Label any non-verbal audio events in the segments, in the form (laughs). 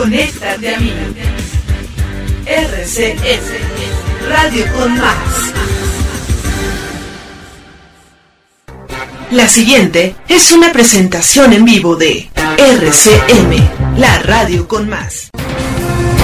Conéctate a mí. RCS, Radio con Más. La siguiente es una presentación en vivo de RCM, la radio con más.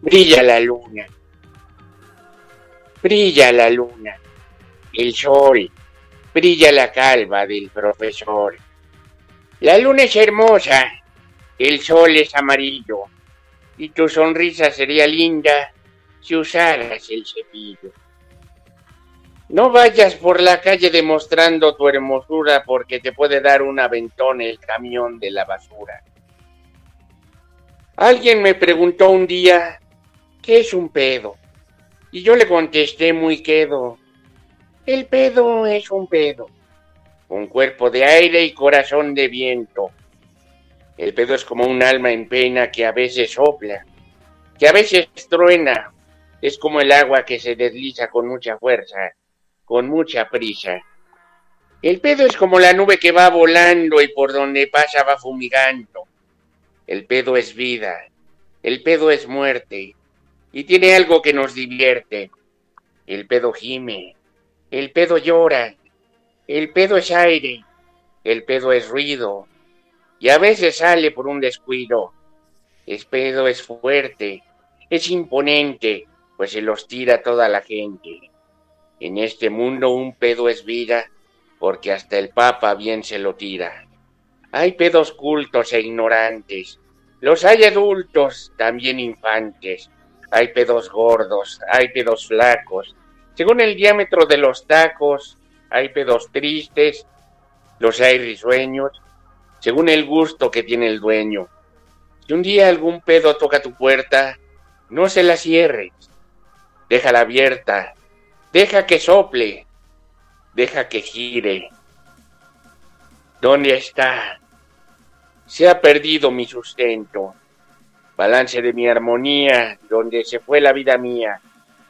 Brilla la luna. Brilla la luna. El sol. Brilla la calva del profesor. La luna es hermosa. El sol es amarillo. Y tu sonrisa sería linda si usaras el cepillo. No vayas por la calle demostrando tu hermosura porque te puede dar un aventón el camión de la basura. Alguien me preguntó un día ¿qué es un pedo? Y yo le contesté muy quedo, el pedo es un pedo, un cuerpo de aire y corazón de viento. El pedo es como un alma en pena que a veces sopla, que a veces truena, es como el agua que se desliza con mucha fuerza, con mucha prisa. El pedo es como la nube que va volando y por donde pasa va fumigando. El pedo es vida, el pedo es muerte, y tiene algo que nos divierte. El pedo gime, el pedo llora, el pedo es aire, el pedo es ruido, y a veces sale por un descuido. El pedo es fuerte, es imponente, pues se los tira toda la gente. En este mundo un pedo es vida, porque hasta el Papa bien se lo tira. Hay pedos cultos e ignorantes, los hay adultos, también infantes, hay pedos gordos, hay pedos flacos. Según el diámetro de los tacos, hay pedos tristes, los hay risueños, según el gusto que tiene el dueño. Si un día algún pedo toca tu puerta, no se la cierres, déjala abierta, deja que sople, deja que gire. ¿Dónde está? Se ha perdido mi sustento balance de mi armonía, donde se fue la vida mía,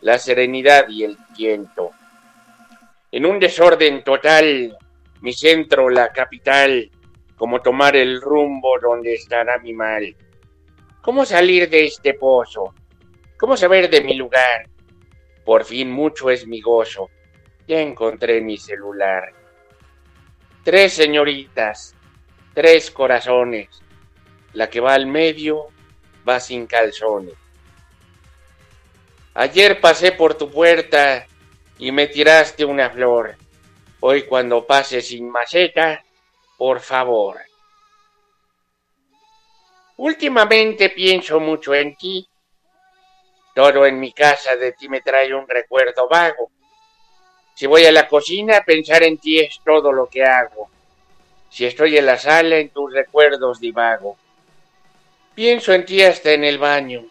la serenidad y el tiento. En un desorden total, mi centro, la capital, como tomar el rumbo donde estará mi mal. ¿Cómo salir de este pozo? ¿Cómo saber de mi lugar? Por fin mucho es mi gozo. Ya encontré mi celular. Tres señoritas, tres corazones. La que va al medio, va sin calzones. Ayer pasé por tu puerta y me tiraste una flor. Hoy cuando pase sin maceta, por favor. Últimamente pienso mucho en ti. Todo en mi casa de ti me trae un recuerdo vago. Si voy a la cocina, pensar en ti es todo lo que hago. Si estoy en la sala, en tus recuerdos divago. Pienso en ti hasta en el baño,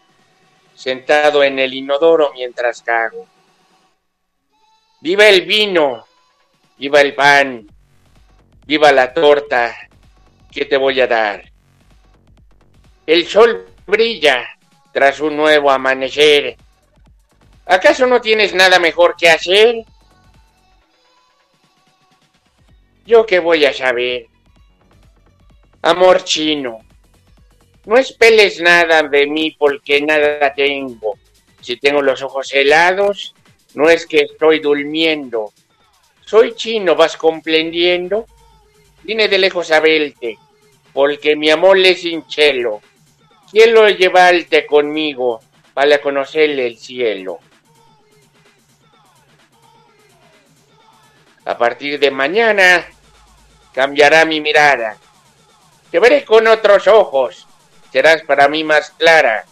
sentado en el inodoro mientras cago. Viva el vino, viva el pan, viva la torta que te voy a dar. El sol brilla tras un nuevo amanecer. ¿Acaso no tienes nada mejor que hacer? ¿Yo qué voy a saber? Amor chino, no esperes nada de mí porque nada tengo. Si tengo los ojos helados, no es que estoy durmiendo. Soy chino, ¿vas comprendiendo? Vine de lejos a verte, porque mi amor es hinchelo. Quiero llevarte conmigo para conocerle el cielo. A partir de mañana cambiará mi mirada. Te veré con otros ojos. Serás para mí más clara.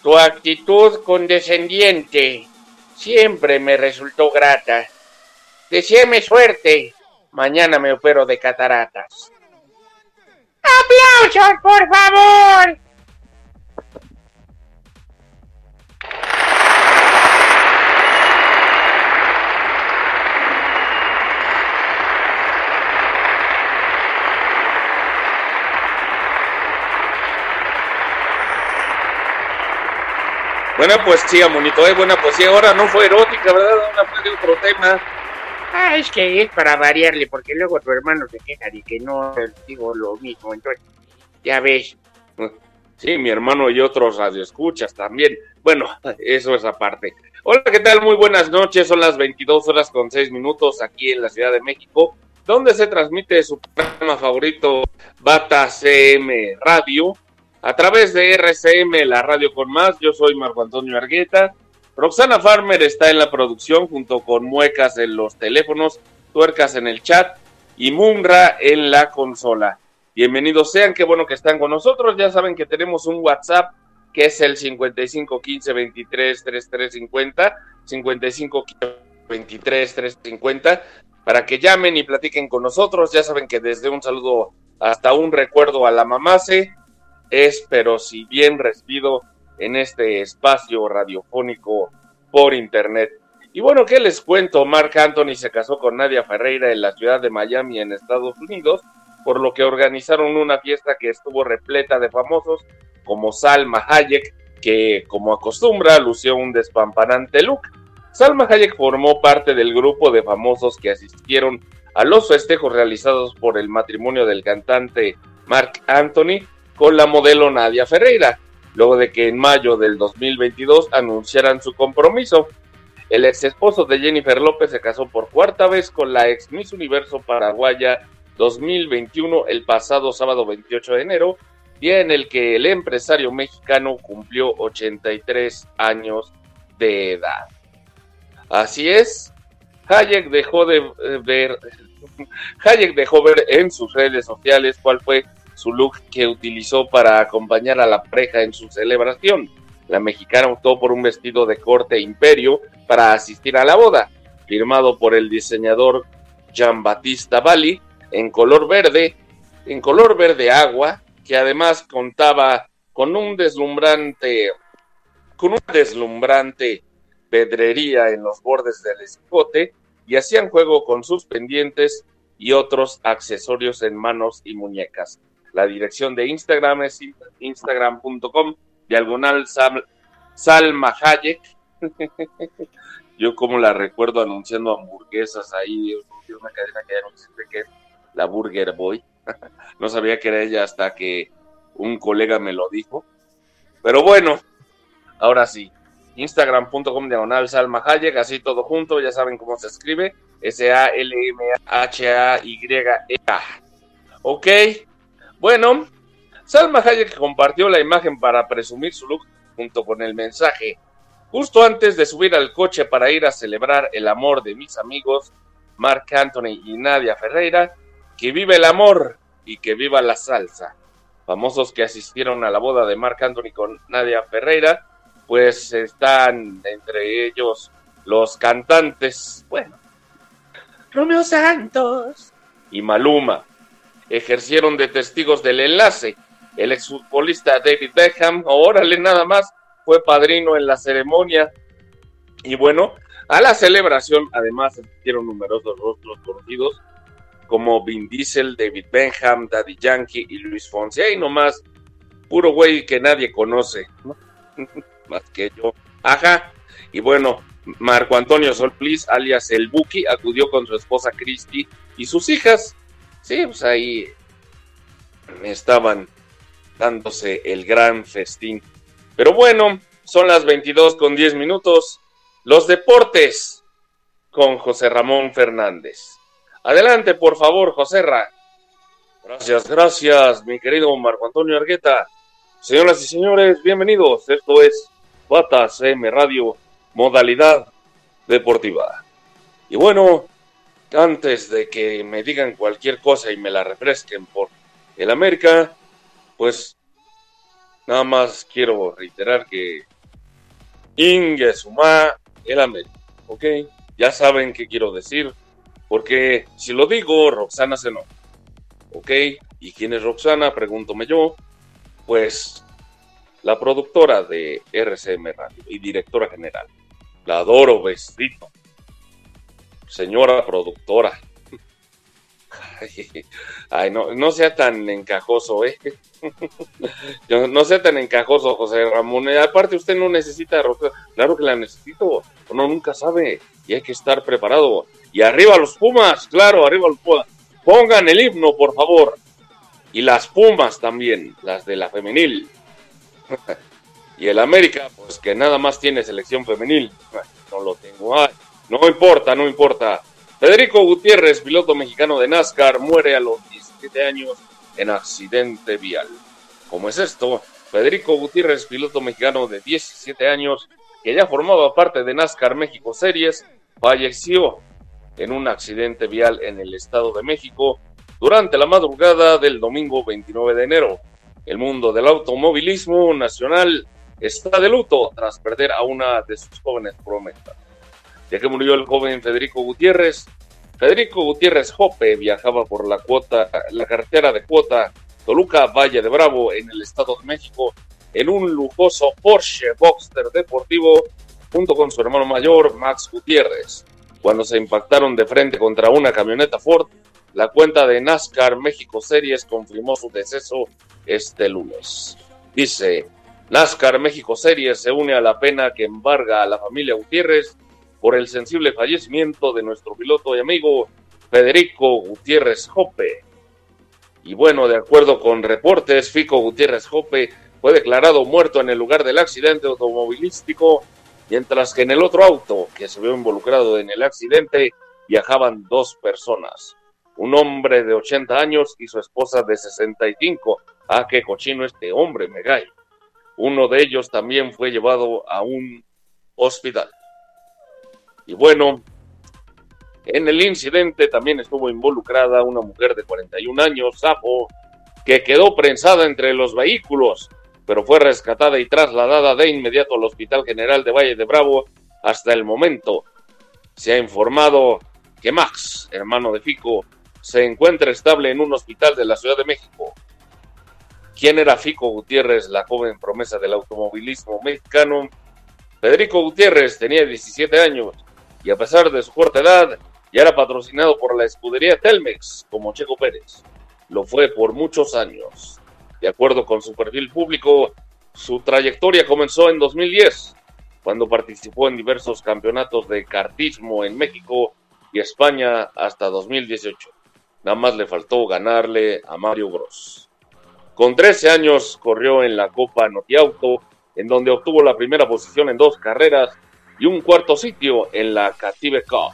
Tu actitud condescendiente siempre me resultó grata. Deseame suerte. Mañana me opero de cataratas. ¡Aplausos, por favor! Buena poesía, monito, ¿eh? Buena poesía. Ahora no fue erótica, ¿verdad? Ahora fue de otro tema. Ah, es que es para variarle, porque luego tu hermano se queja de que no digo lo mismo. Entonces, ya ves. Sí, mi hermano y otros radioescuchas también. Bueno, eso es aparte. Hola, ¿qué tal? Muy buenas noches. Son las 22 horas con 6 minutos aquí en la Ciudad de México, donde se transmite su programa favorito, Bata CM Radio a través de RCM, la radio con más. Yo soy Marco Antonio Argueta. Roxana Farmer está en la producción junto con muecas en los teléfonos, tuercas en el chat y Munra en la consola. Bienvenidos sean, qué bueno que están con nosotros. Ya saben que tenemos un WhatsApp que es el 55 15 23 33 50, 55 23 3 50, para que llamen y platiquen con nosotros. Ya saben que desde un saludo hasta un recuerdo a la mamase es, pero si bien recibido en este espacio radiofónico por internet. Y bueno, ¿qué les cuento? Mark Anthony se casó con Nadia Ferreira en la ciudad de Miami, en Estados Unidos, por lo que organizaron una fiesta que estuvo repleta de famosos, como Salma Hayek, que como acostumbra lució un despampanante look. Salma Hayek formó parte del grupo de famosos que asistieron a los festejos realizados por el matrimonio del cantante Mark Anthony con la modelo Nadia Ferreira, luego de que en mayo del 2022 anunciaran su compromiso. El ex esposo de Jennifer López se casó por cuarta vez con la ex Miss Universo Paraguaya 2021 el pasado sábado 28 de enero, día en el que el empresario mexicano cumplió 83 años de edad. Así es, Hayek dejó de ver (laughs) Hayek dejó ver en sus redes sociales cuál fue su look que utilizó para acompañar a la pareja en su celebración. La mexicana optó por un vestido de corte imperio para asistir a la boda, firmado por el diseñador Jean Batista Bali en color verde, en color verde agua, que además contaba con un deslumbrante, con una deslumbrante pedrería en los bordes del escote y hacían juego con sus pendientes y otros accesorios en manos y muñecas. La dirección de Instagram es instagram.com diagonal Salma Hayek. (laughs) Yo como la recuerdo anunciando hamburguesas ahí, una cadena que ya no existe que es la Burger Boy. (laughs) no sabía que era ella hasta que un colega me lo dijo. Pero bueno, ahora sí. Instagram.com diagonal Salma Hayek, así todo junto, ya saben cómo se escribe. S-A-L-M-H-A-Y-E-A. Ok, bueno, Salma Hayek compartió la imagen para presumir su look junto con el mensaje. Justo antes de subir al coche para ir a celebrar el amor de mis amigos, Mark Anthony y Nadia Ferreira, que vive el amor y que viva la salsa. Famosos que asistieron a la boda de Mark Anthony con Nadia Ferreira, pues están entre ellos los cantantes, bueno, Romeo Santos y Maluma ejercieron de testigos del enlace. El exfutbolista David Beckham, órale nada más, fue padrino en la ceremonia. Y bueno, a la celebración además asistieron numerosos rostros conocidos como Vin Diesel, David Beckham, Daddy Yankee y Luis Fonsi. Ahí nomás, puro güey que nadie conoce, (laughs) más que yo. Ajá, y bueno, Marco Antonio Solplis, alias El Buki, acudió con su esposa Christy y sus hijas Sí, pues ahí estaban dándose el gran festín. Pero bueno, son las 22 con 10 minutos. Los deportes con José Ramón Fernández. Adelante, por favor, José Ra. Gracias, gracias, mi querido Marco Antonio Argueta. Señoras y señores, bienvenidos. Esto es Patas M Radio, modalidad deportiva. Y bueno, antes de que me digan cualquier cosa y me la refresquen por el América, pues nada más quiero reiterar que Inge Suma el América, ¿ok? Ya saben qué quiero decir, porque si lo digo, Roxana se no. ¿Ok? ¿Y quién es Roxana? Pregúntome yo. Pues la productora de RCM Radio y directora general. La adoro, besito. Señora productora. Ay, no, no sea tan encajoso, ¿eh? (laughs) no sea tan encajoso, José Ramón. Aparte, usted no necesita Claro que la necesito. Uno nunca sabe y hay que estar preparado. Y arriba los Pumas, claro, arriba los Pumas. Pongan el himno, por favor. Y las Pumas también, las de la femenil. (laughs) y el América, pues que nada más tiene selección femenil. No lo tengo. No importa, no importa. Federico Gutiérrez, piloto mexicano de NASCAR, muere a los 17 años en accidente vial. ¿Cómo es esto? Federico Gutiérrez, piloto mexicano de 17 años, que ya formaba parte de NASCAR México Series, falleció en un accidente vial en el Estado de México durante la madrugada del domingo 29 de enero. El mundo del automovilismo nacional está de luto tras perder a una de sus jóvenes promesas ya que murió el joven Federico Gutiérrez. Federico Gutiérrez Jope viajaba por la cuota, la carretera de cuota Toluca Valle de Bravo en el Estado de México en un lujoso Porsche Boxster deportivo junto con su hermano mayor Max Gutiérrez. Cuando se impactaron de frente contra una camioneta Ford, la cuenta de NASCAR México Series confirmó su deceso este lunes. Dice, NASCAR México Series se une a la pena que embarga a la familia Gutiérrez por el sensible fallecimiento de nuestro piloto y amigo Federico Gutiérrez Jope. Y bueno, de acuerdo con reportes, Fico Gutiérrez Jope fue declarado muerto en el lugar del accidente automovilístico, mientras que en el otro auto que se vio involucrado en el accidente viajaban dos personas, un hombre de 80 años y su esposa de 65. Ah, qué cochino este hombre, me Uno de ellos también fue llevado a un hospital. Y bueno, en el incidente también estuvo involucrada una mujer de 41 años, Sapo, que quedó prensada entre los vehículos, pero fue rescatada y trasladada de inmediato al Hospital General de Valle de Bravo. Hasta el momento se ha informado que Max, hermano de Fico, se encuentra estable en un hospital de la Ciudad de México. ¿Quién era Fico Gutiérrez, la joven promesa del automovilismo mexicano? Federico Gutiérrez tenía 17 años y a pesar de su corta edad, ya era patrocinado por la escudería Telmex como Checo Pérez. Lo fue por muchos años. De acuerdo con su perfil público, su trayectoria comenzó en 2010, cuando participó en diversos campeonatos de kartismo en México y España hasta 2018. Nada más le faltó ganarle a Mario Gross. Con 13 años corrió en la Copa Notiauto, en donde obtuvo la primera posición en dos carreras y un cuarto sitio en la Caribe Cup.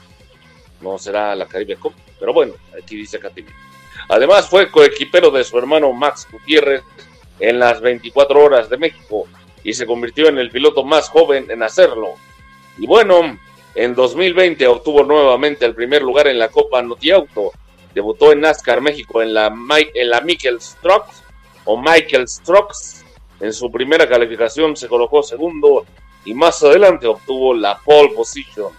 No será la Caribe Cup, pero bueno, aquí dice Caribe. Además fue coequipero de su hermano Max Gutiérrez en las 24 horas de México y se convirtió en el piloto más joven en hacerlo. Y bueno, en 2020 obtuvo nuevamente el primer lugar en la Copa Notiauto. Debutó en NASCAR México en la, en Michael o Michael Strokes. En su primera calificación se colocó segundo y más adelante obtuvo la pole position.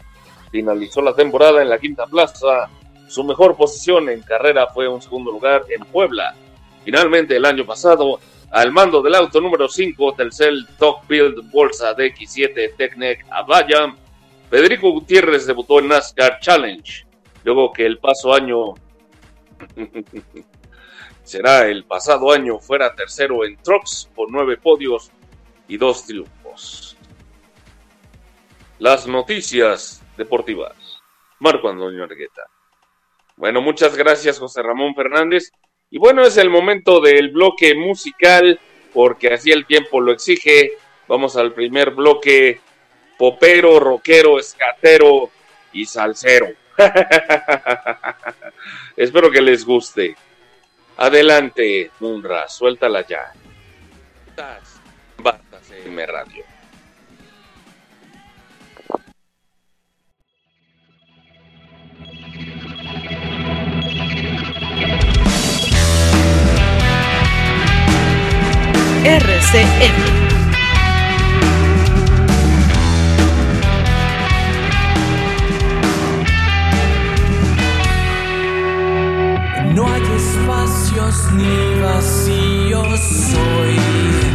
Finalizó la temporada en la quinta plaza. Su mejor posición en carrera fue un segundo lugar en Puebla. Finalmente, el año pasado, al mando del auto número 5, Telcel Top Build Bolsa DX7 Technec Avaya, Federico Gutiérrez debutó en NASCAR Challenge. Luego que el paso año (laughs) será el pasado año fuera tercero en Trucks por nueve podios y dos triunfos. Las noticias deportivas. Marco Antonio Argueta. Bueno, muchas gracias José Ramón Fernández. Y bueno, es el momento del bloque musical, porque así el tiempo lo exige. Vamos al primer bloque, popero, rockero, escatero y salsero. (laughs) Espero que les guste. Adelante, Munra, suéltala ya. Estás en Radio. RCM No hay espacios ni vacíos hoy.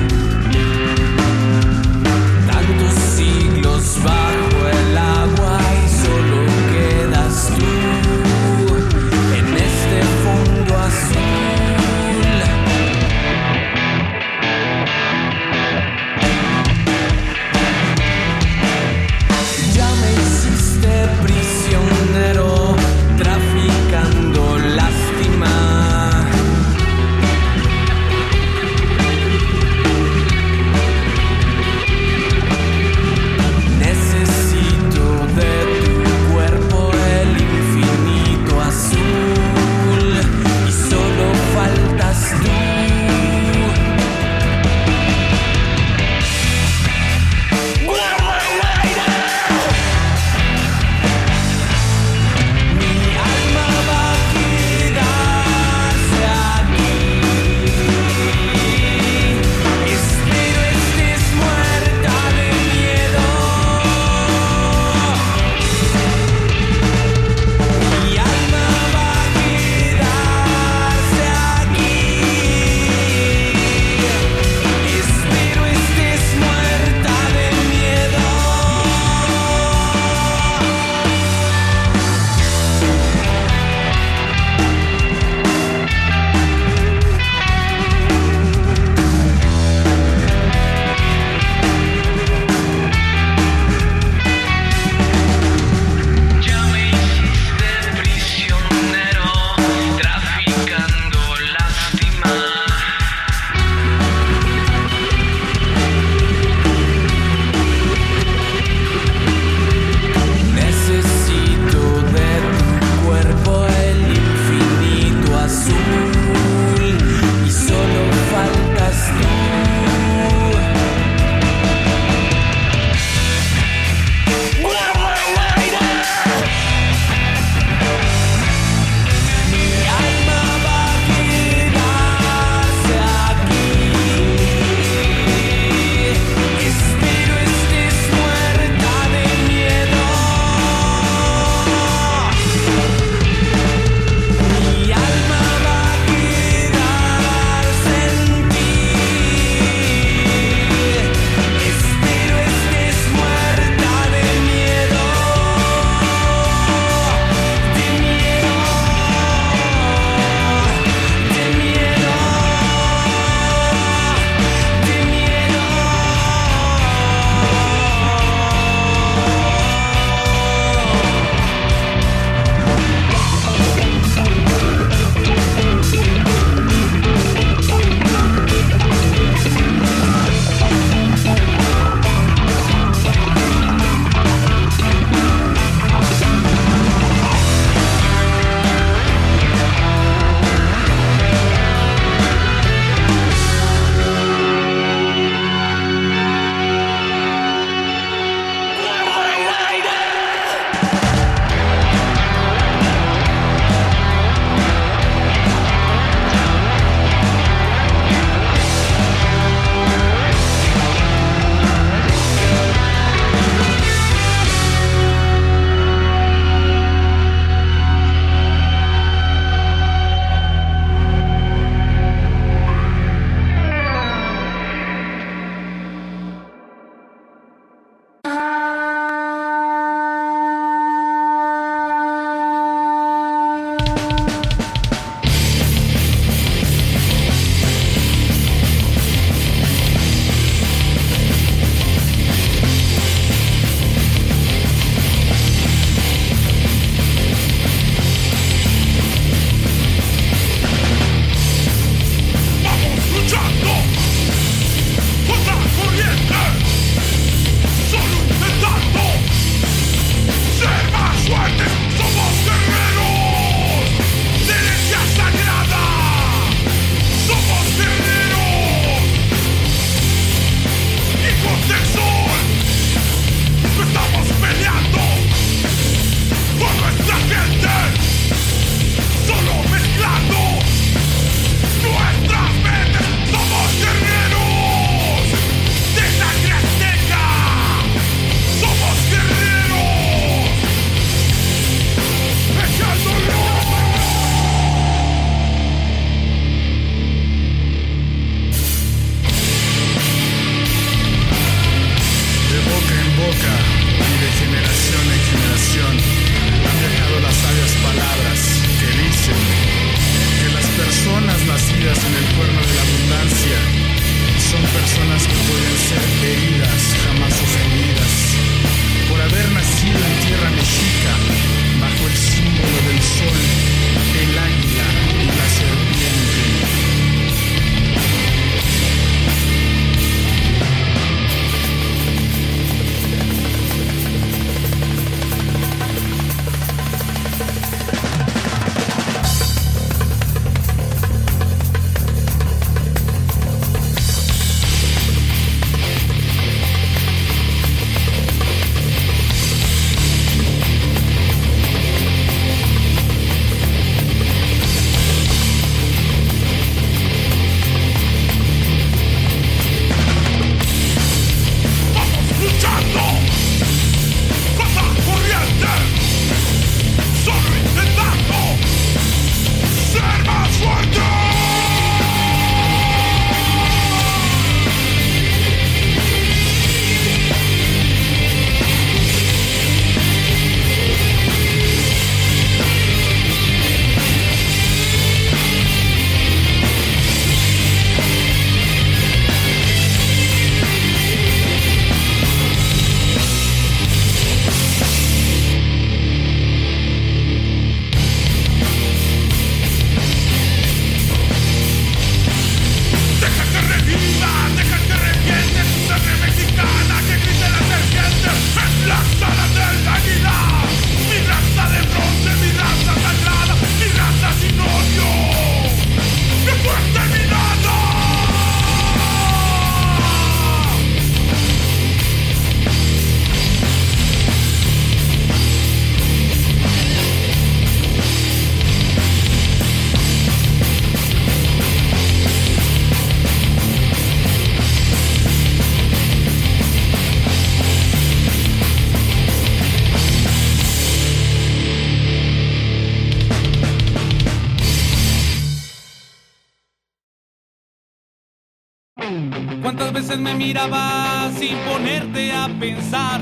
sin ponerte a pensar.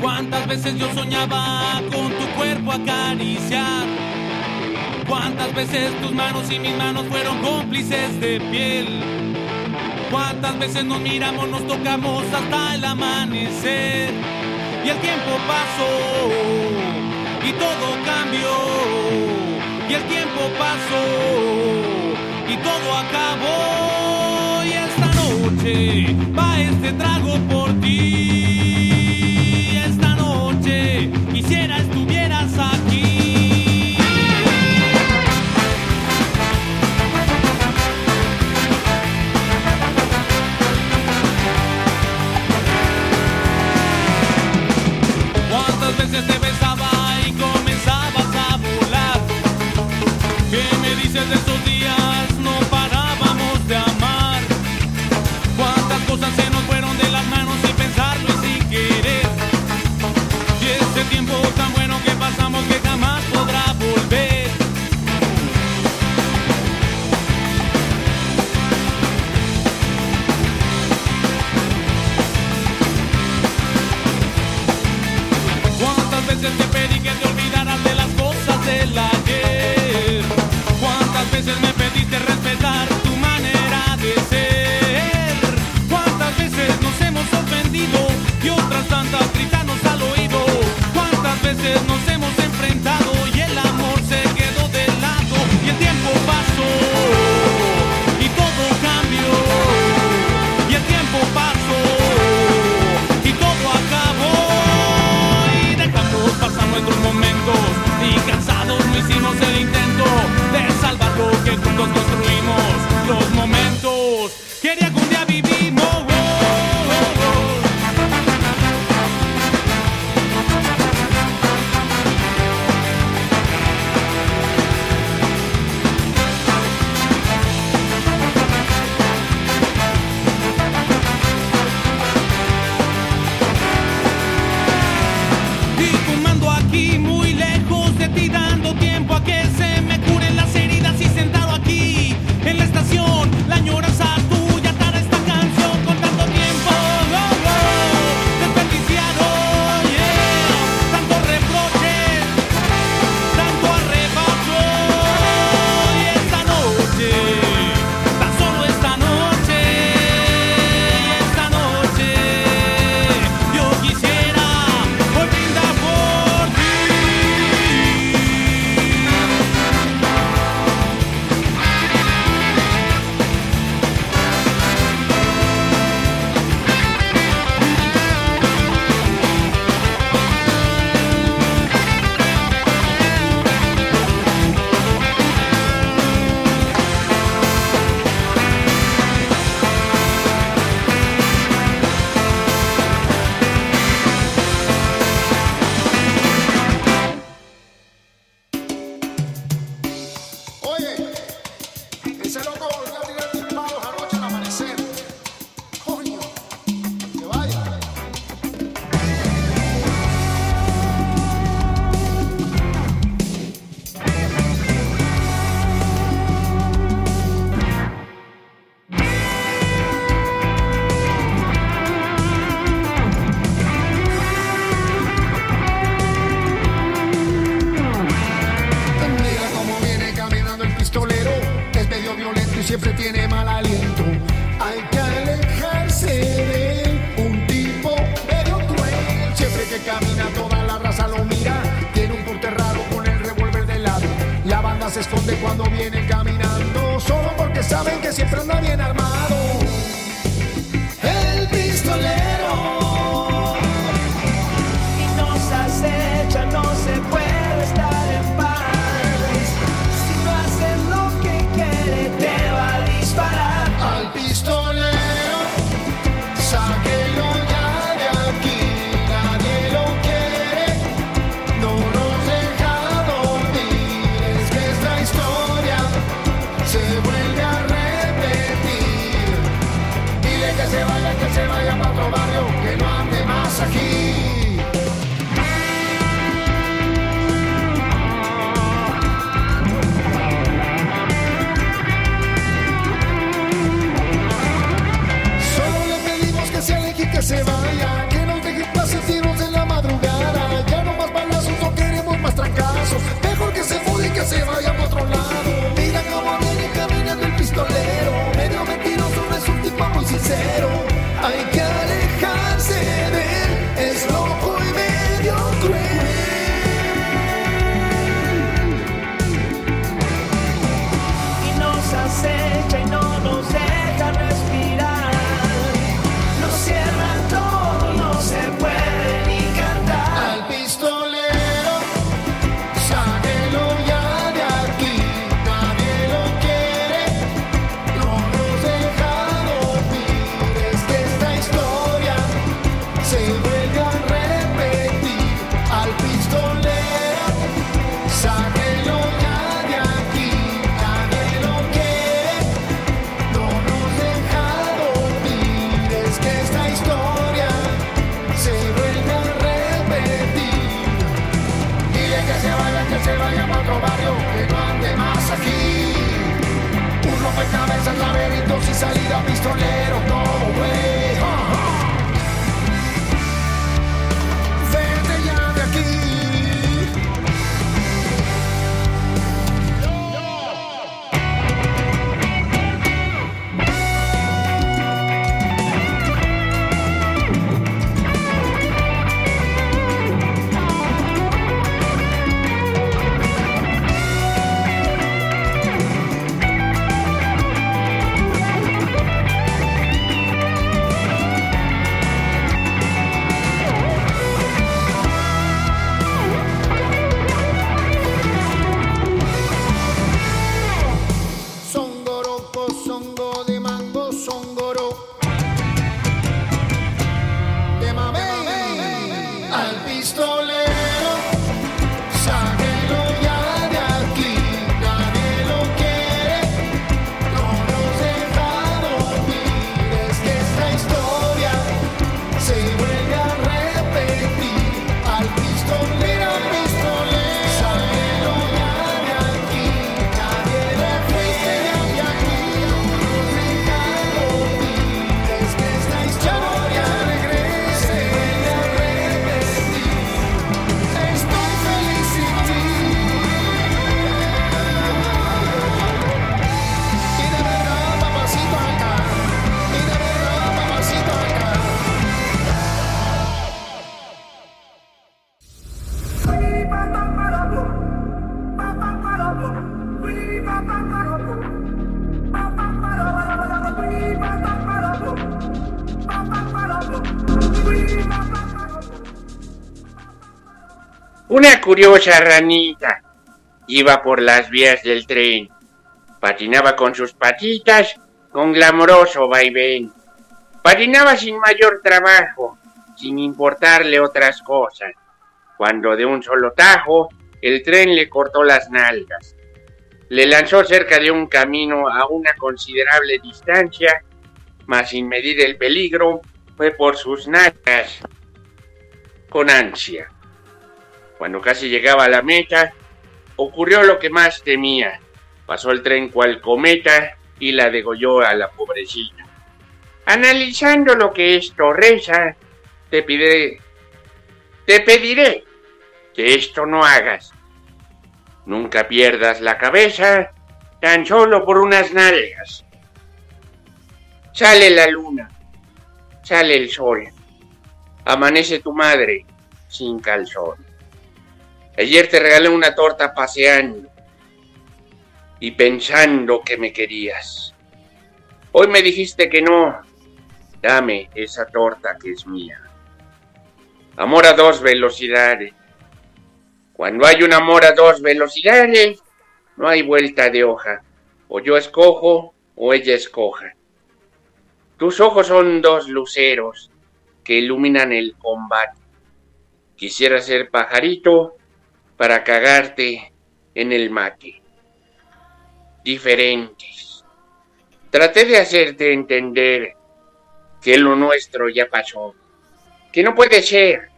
Cuántas veces yo soñaba con tu cuerpo acariciar. Cuántas veces tus manos y mis manos fueron cómplices de piel. Cuántas veces nos miramos, nos tocamos hasta el amanecer. Y el tiempo pasó y todo cambió. Y el tiempo pasó y todo acabó noche va este trago por ti. curiosa ranita. Iba por las vías del tren. Patinaba con sus patitas con glamoroso vaivén. Patinaba sin mayor trabajo, sin importarle otras cosas, cuando de un solo tajo el tren le cortó las nalgas. Le lanzó cerca de un camino a una considerable distancia, mas sin medir el peligro, fue por sus nalgas con ansia. Cuando casi llegaba a la meta, ocurrió lo que más temía. Pasó el tren cual cometa y la degolló a la pobrecita. Analizando lo que esto reza, te pediré, te pediré que esto no hagas. Nunca pierdas la cabeza tan solo por unas nalgas. Sale la luna, sale el sol, amanece tu madre sin calzón. Ayer te regalé una torta paseando y pensando que me querías. Hoy me dijiste que no. Dame esa torta que es mía. Amor a dos velocidades. Cuando hay un amor a dos velocidades, no hay vuelta de hoja. O yo escojo o ella escoja. Tus ojos son dos luceros que iluminan el combate. Quisiera ser pajarito para cagarte en el mate. Diferentes. Traté de hacerte entender que lo nuestro ya pasó. Que no puede ser.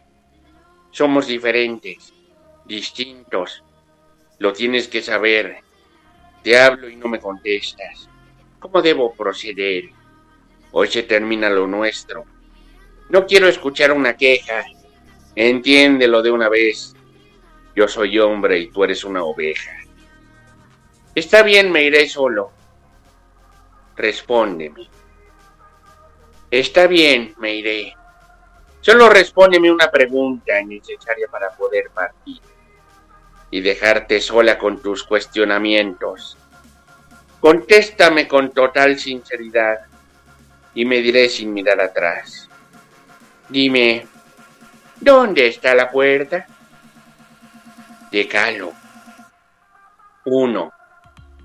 Somos diferentes, distintos. Lo tienes que saber. Te hablo y no me contestas. ¿Cómo debo proceder? Hoy se termina lo nuestro. No quiero escuchar una queja. Entiéndelo de una vez. Yo soy hombre y tú eres una oveja. Está bien, me iré solo. Respóndeme. Está bien, me iré. Solo respóndeme una pregunta necesaria para poder partir y dejarte sola con tus cuestionamientos. Contéstame con total sinceridad y me diré sin mirar atrás. Dime, ¿dónde está la puerta? Decalo. Uno.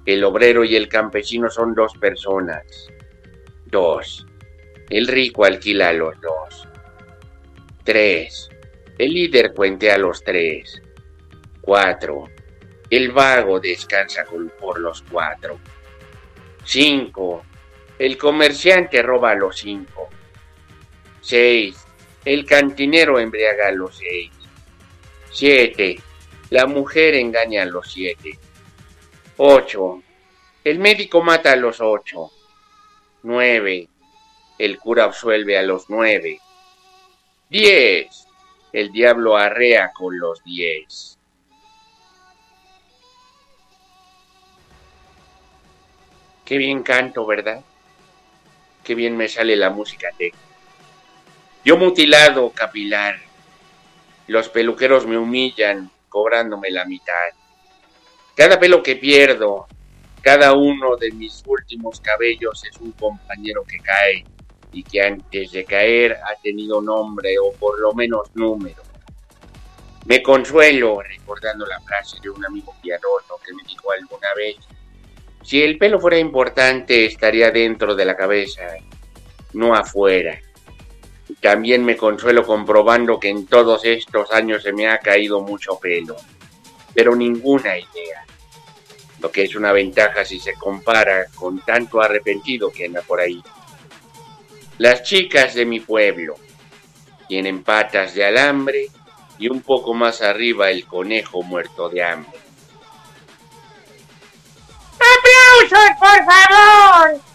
El obrero y el campesino son dos personas. Dos. El rico alquila a los dos. 3. El líder cuente a los tres. 4. El vago descansa con- por los cuatro. 5. El comerciante roba a los cinco. 6. El cantinero embriaga a los seis. 7. La mujer engaña a los siete. 8. El médico mata a los ocho. 9. El cura absuelve a los nueve. 10. El diablo arrea con los diez. Qué bien canto, ¿verdad? Qué bien me sale la música técnica. Yo mutilado capilar. Los peluqueros me humillan cobrándome la mitad. Cada pelo que pierdo, cada uno de mis últimos cabellos es un compañero que cae y que antes de caer ha tenido nombre o por lo menos número. Me consuelo recordando la frase de un amigo piadoso que me dijo alguna vez, si el pelo fuera importante estaría dentro de la cabeza, no afuera. También me consuelo comprobando que en todos estos años se me ha caído mucho pelo, pero ninguna idea. Lo que es una ventaja si se compara con tanto arrepentido que anda por ahí. Las chicas de mi pueblo tienen patas de alambre y un poco más arriba el conejo muerto de hambre. ¡Aplausos, por favor!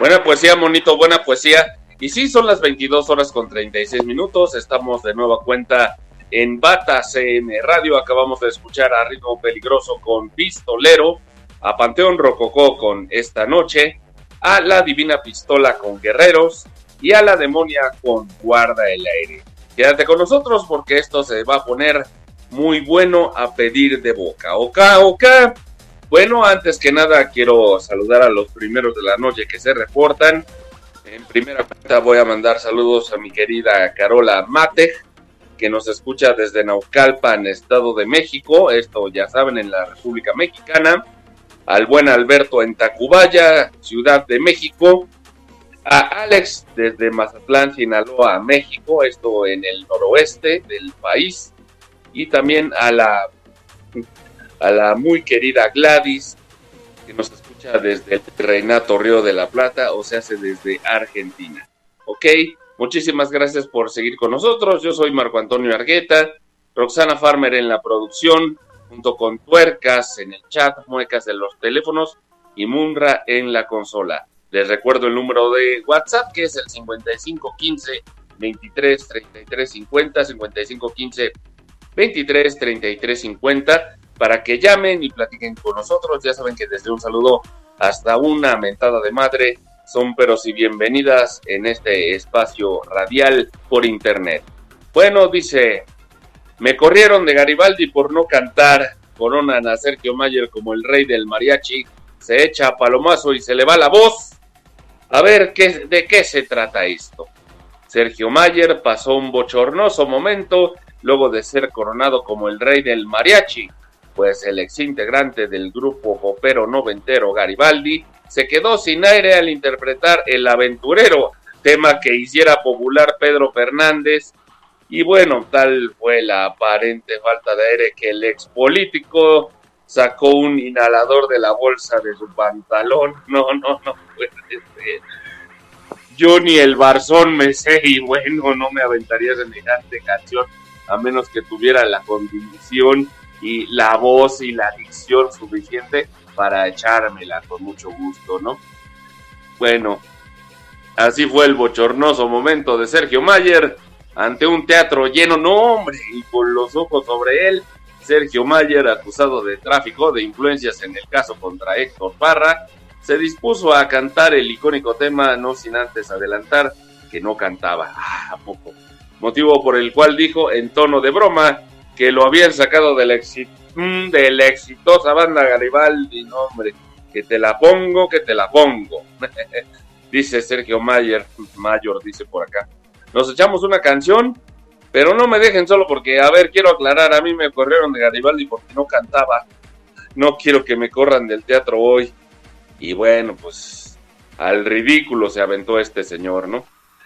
Buena poesía, monito, buena poesía. Y sí, son las 22 horas con 36 minutos. Estamos de nueva cuenta en Bata CM Radio. Acabamos de escuchar a Ritmo Peligroso con Pistolero, a Panteón Rococó con Esta Noche, a La Divina Pistola con Guerreros y a La Demonia con Guarda el Aire. Quédate con nosotros porque esto se va a poner muy bueno a pedir de boca. Oka, oka. Bueno, antes que nada quiero saludar a los primeros de la noche que se reportan. En primera cuenta voy a mandar saludos a mi querida Carola Mate, que nos escucha desde Naucalpan, Estado de México, esto ya saben, en la República Mexicana. Al buen Alberto en Tacubaya, Ciudad de México. A Alex desde Mazatlán, Sinaloa, México, esto en el noroeste del país. Y también a la a la muy querida Gladys, que nos escucha desde el Reinato Río de la Plata, o se hace desde Argentina. Ok, muchísimas gracias por seguir con nosotros. Yo soy Marco Antonio Argueta, Roxana Farmer en la producción, junto con Tuercas en el chat, muecas en los teléfonos. y Munra en la consola. Les recuerdo el número de WhatsApp que es el 5515 23 33 50 5515 23 33 50 para que llamen y platiquen con nosotros. Ya saben que desde un saludo hasta una mentada de madre son peros y bienvenidas en este espacio radial por internet. Bueno, dice, me corrieron de Garibaldi por no cantar. Coronan a Sergio Mayer como el rey del mariachi. Se echa a palomazo y se le va la voz. A ver, ¿qué, ¿de qué se trata esto? Sergio Mayer pasó un bochornoso momento luego de ser coronado como el rey del mariachi, pues el ex integrante del grupo popero noventero Garibaldi se quedó sin aire al interpretar El Aventurero, tema que hiciera popular Pedro Fernández. Y bueno, tal fue la aparente falta de aire que el ex político sacó un inhalador de la bolsa de su pantalón. (laughs) No, no, no puede ser. Yo ni el Barzón me sé y bueno, no me aventaría semejante canción a menos que tuviera la condición y la voz y la dicción suficiente para echármela con mucho gusto, ¿no? Bueno, así fue el bochornoso momento de Sergio Mayer ante un teatro lleno, no hombre, y con los ojos sobre él. Sergio Mayer, acusado de tráfico de influencias en el caso contra Héctor Parra, se dispuso a cantar el icónico tema, no sin antes adelantar que no cantaba. Ah, ¿a poco? Motivo por el cual dijo en tono de broma que lo habían sacado de la, mm, de la exitosa banda Garibaldi. No, hombre, que te la pongo, que te la pongo. (laughs) dice Sergio Mayer, (laughs) Mayor, dice por acá. Nos echamos una canción, pero no me dejen solo porque, a ver, quiero aclarar, a mí me corrieron de Garibaldi porque no cantaba. No quiero que me corran del teatro hoy. Y bueno, pues al ridículo se aventó este señor, ¿no?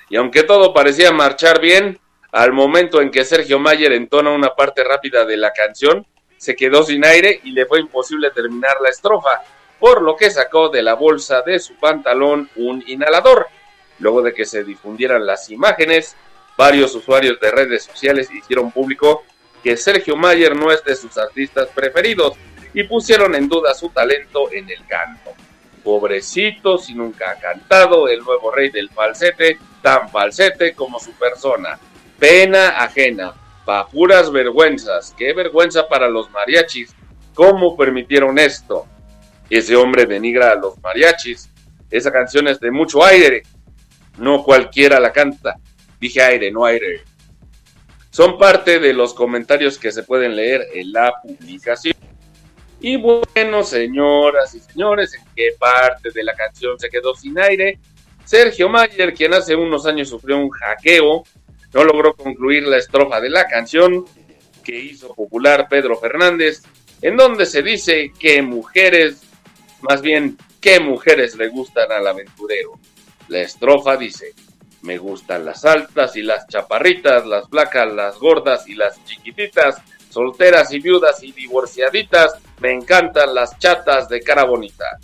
Y aunque todo parecía marchar bien, al momento en que Sergio Mayer entona una parte rápida de la canción, se quedó sin aire y le fue imposible terminar la estrofa, por lo que sacó de la bolsa de su pantalón un inhalador. Luego de que se difundieran las imágenes, varios usuarios de redes sociales hicieron público que Sergio Mayer no es de sus artistas preferidos y pusieron en duda su talento en el canto. Pobrecito, si nunca ha cantado, el nuevo rey del falsete, tan falsete como su persona. Pena ajena, pa' puras vergüenzas. Qué vergüenza para los mariachis. ¿Cómo permitieron esto? Ese hombre denigra a los mariachis. Esa canción es de mucho aire. No cualquiera la canta. Dije aire, no aire. Son parte de los comentarios que se pueden leer en la publicación. Y bueno, señoras y señores, ¿en qué parte de la canción se quedó sin aire? Sergio Mayer, quien hace unos años sufrió un hackeo, no logró concluir la estrofa de la canción que hizo popular Pedro Fernández, en donde se dice que mujeres, más bien, qué mujeres le gustan al aventurero. La estrofa dice, me gustan las altas y las chaparritas, las flacas, las gordas y las chiquititas, solteras y viudas y divorciaditas, me encantan las chatas de cara bonita.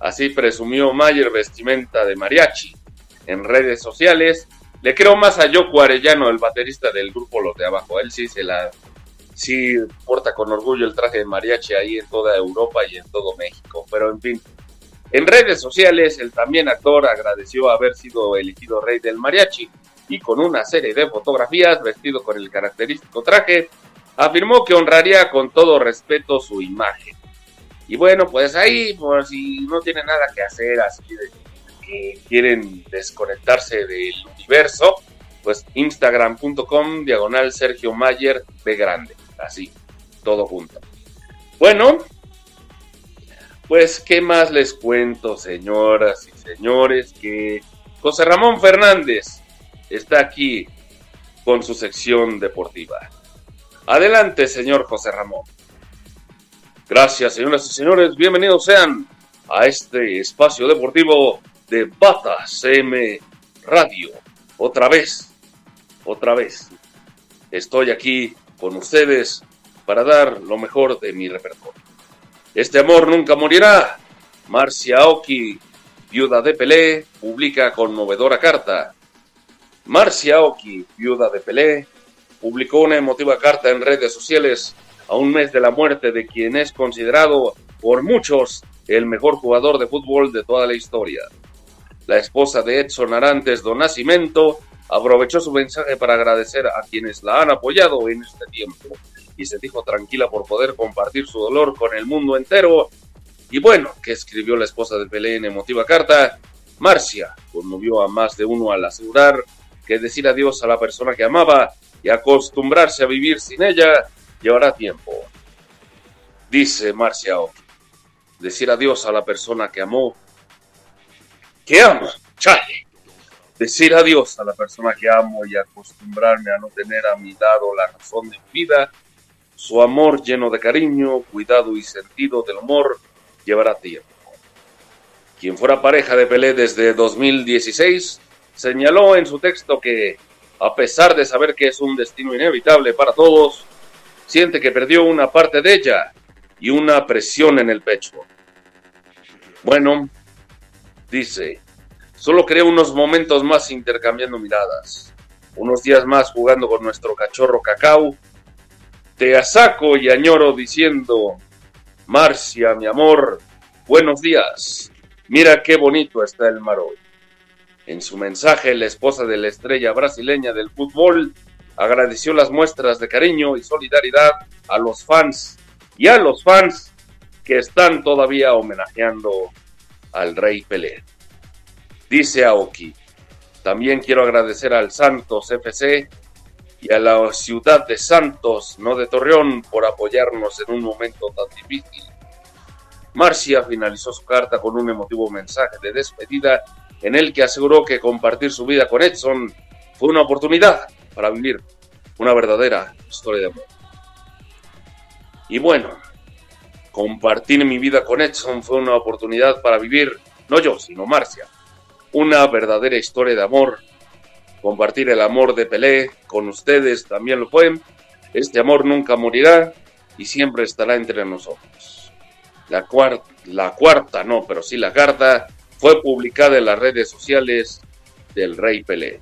Así presumió Mayer vestimenta de mariachi. En redes sociales, le creo más a Yoko Arellano, el baterista del grupo Los de Abajo. Él sí se la. Sí porta con orgullo el traje de mariachi ahí en toda Europa y en todo México. Pero en fin. En redes sociales, el también actor agradeció haber sido elegido rey del mariachi y con una serie de fotografías vestido con el característico traje, afirmó que honraría con todo respeto su imagen. Y bueno, pues ahí, por si no tiene nada que hacer, así de quieren desconectarse del universo, pues instagram.com diagonal Sergio Mayer de grande, así, todo junto. Bueno, pues qué más les cuento, señoras y señores, que José Ramón Fernández está aquí con su sección deportiva. Adelante, señor José Ramón. Gracias, señoras y señores. Bienvenidos sean a este espacio deportivo de Bata CM Radio. Otra vez, otra vez. Estoy aquí con ustedes para dar lo mejor de mi repertorio. Este amor nunca morirá. Marcia Oki, viuda de Pelé, publica conmovedora carta. Marcia Oki, viuda de Pelé, publicó una emotiva carta en redes sociales a un mes de la muerte de quien es considerado por muchos el mejor jugador de fútbol de toda la historia. La esposa de Edson Arantes do Nascimento aprovechó su mensaje para agradecer a quienes la han apoyado en este tiempo y se dijo tranquila por poder compartir su dolor con el mundo entero. Y bueno, que escribió la esposa de Pelé en emotiva carta, Marcia conmovió a más de uno al asegurar que decir adiós a la persona que amaba y acostumbrarse a vivir sin ella llevará tiempo. Dice Marcia decir adiós a la persona que amó, que amo, chale. Decir adiós a la persona que amo y acostumbrarme a no tener a mi lado la razón de mi vida, su amor lleno de cariño, cuidado y sentido del humor llevará tiempo. Quien fuera pareja de Pelé desde 2016 señaló en su texto que, a pesar de saber que es un destino inevitable para todos, siente que perdió una parte de ella y una presión en el pecho. Bueno, dice, solo creo unos momentos más intercambiando miradas, unos días más jugando con nuestro cachorro cacao. Te asaco y añoro diciendo, Marcia, mi amor, buenos días. Mira qué bonito está el mar hoy. En su mensaje, la esposa de la estrella brasileña del fútbol agradeció las muestras de cariño y solidaridad a los fans y a los fans que están todavía homenajeando al rey Pelé. Dice Aoki, también quiero agradecer al Santos FC y a la ciudad de Santos, no de Torreón, por apoyarnos en un momento tan difícil. Marcia finalizó su carta con un emotivo mensaje de despedida en el que aseguró que compartir su vida con Edson fue una oportunidad para vivir una verdadera historia de amor. Y bueno, compartir mi vida con Edson fue una oportunidad para vivir, no yo, sino Marcia, una verdadera historia de amor. Compartir el amor de Pelé con ustedes también lo fue. Este amor nunca morirá y siempre estará entre nosotros. La cuarta, la cuarta no, pero sí la carta fue publicada en las redes sociales del Rey Pelé.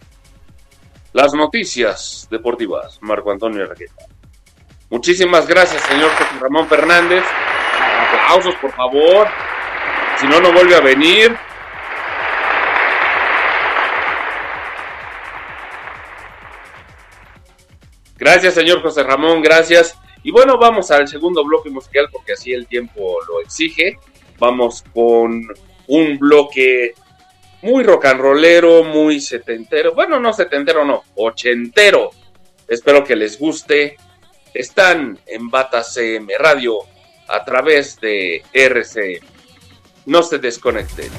Las noticias deportivas, Marco Antonio Raqueta. Muchísimas gracias, señor Ramón Fernández. Aplausos, por favor. Si no, no vuelve a venir. Gracias, señor José Ramón, gracias. Y bueno, vamos al segundo bloque musical porque así el tiempo lo exige. Vamos con un bloque muy rock and rollero, muy setentero. Bueno, no setentero, no, ochentero. Espero que les guste. Están en Bata CM Radio a través de RCM. No se desconecten.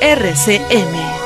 RCM.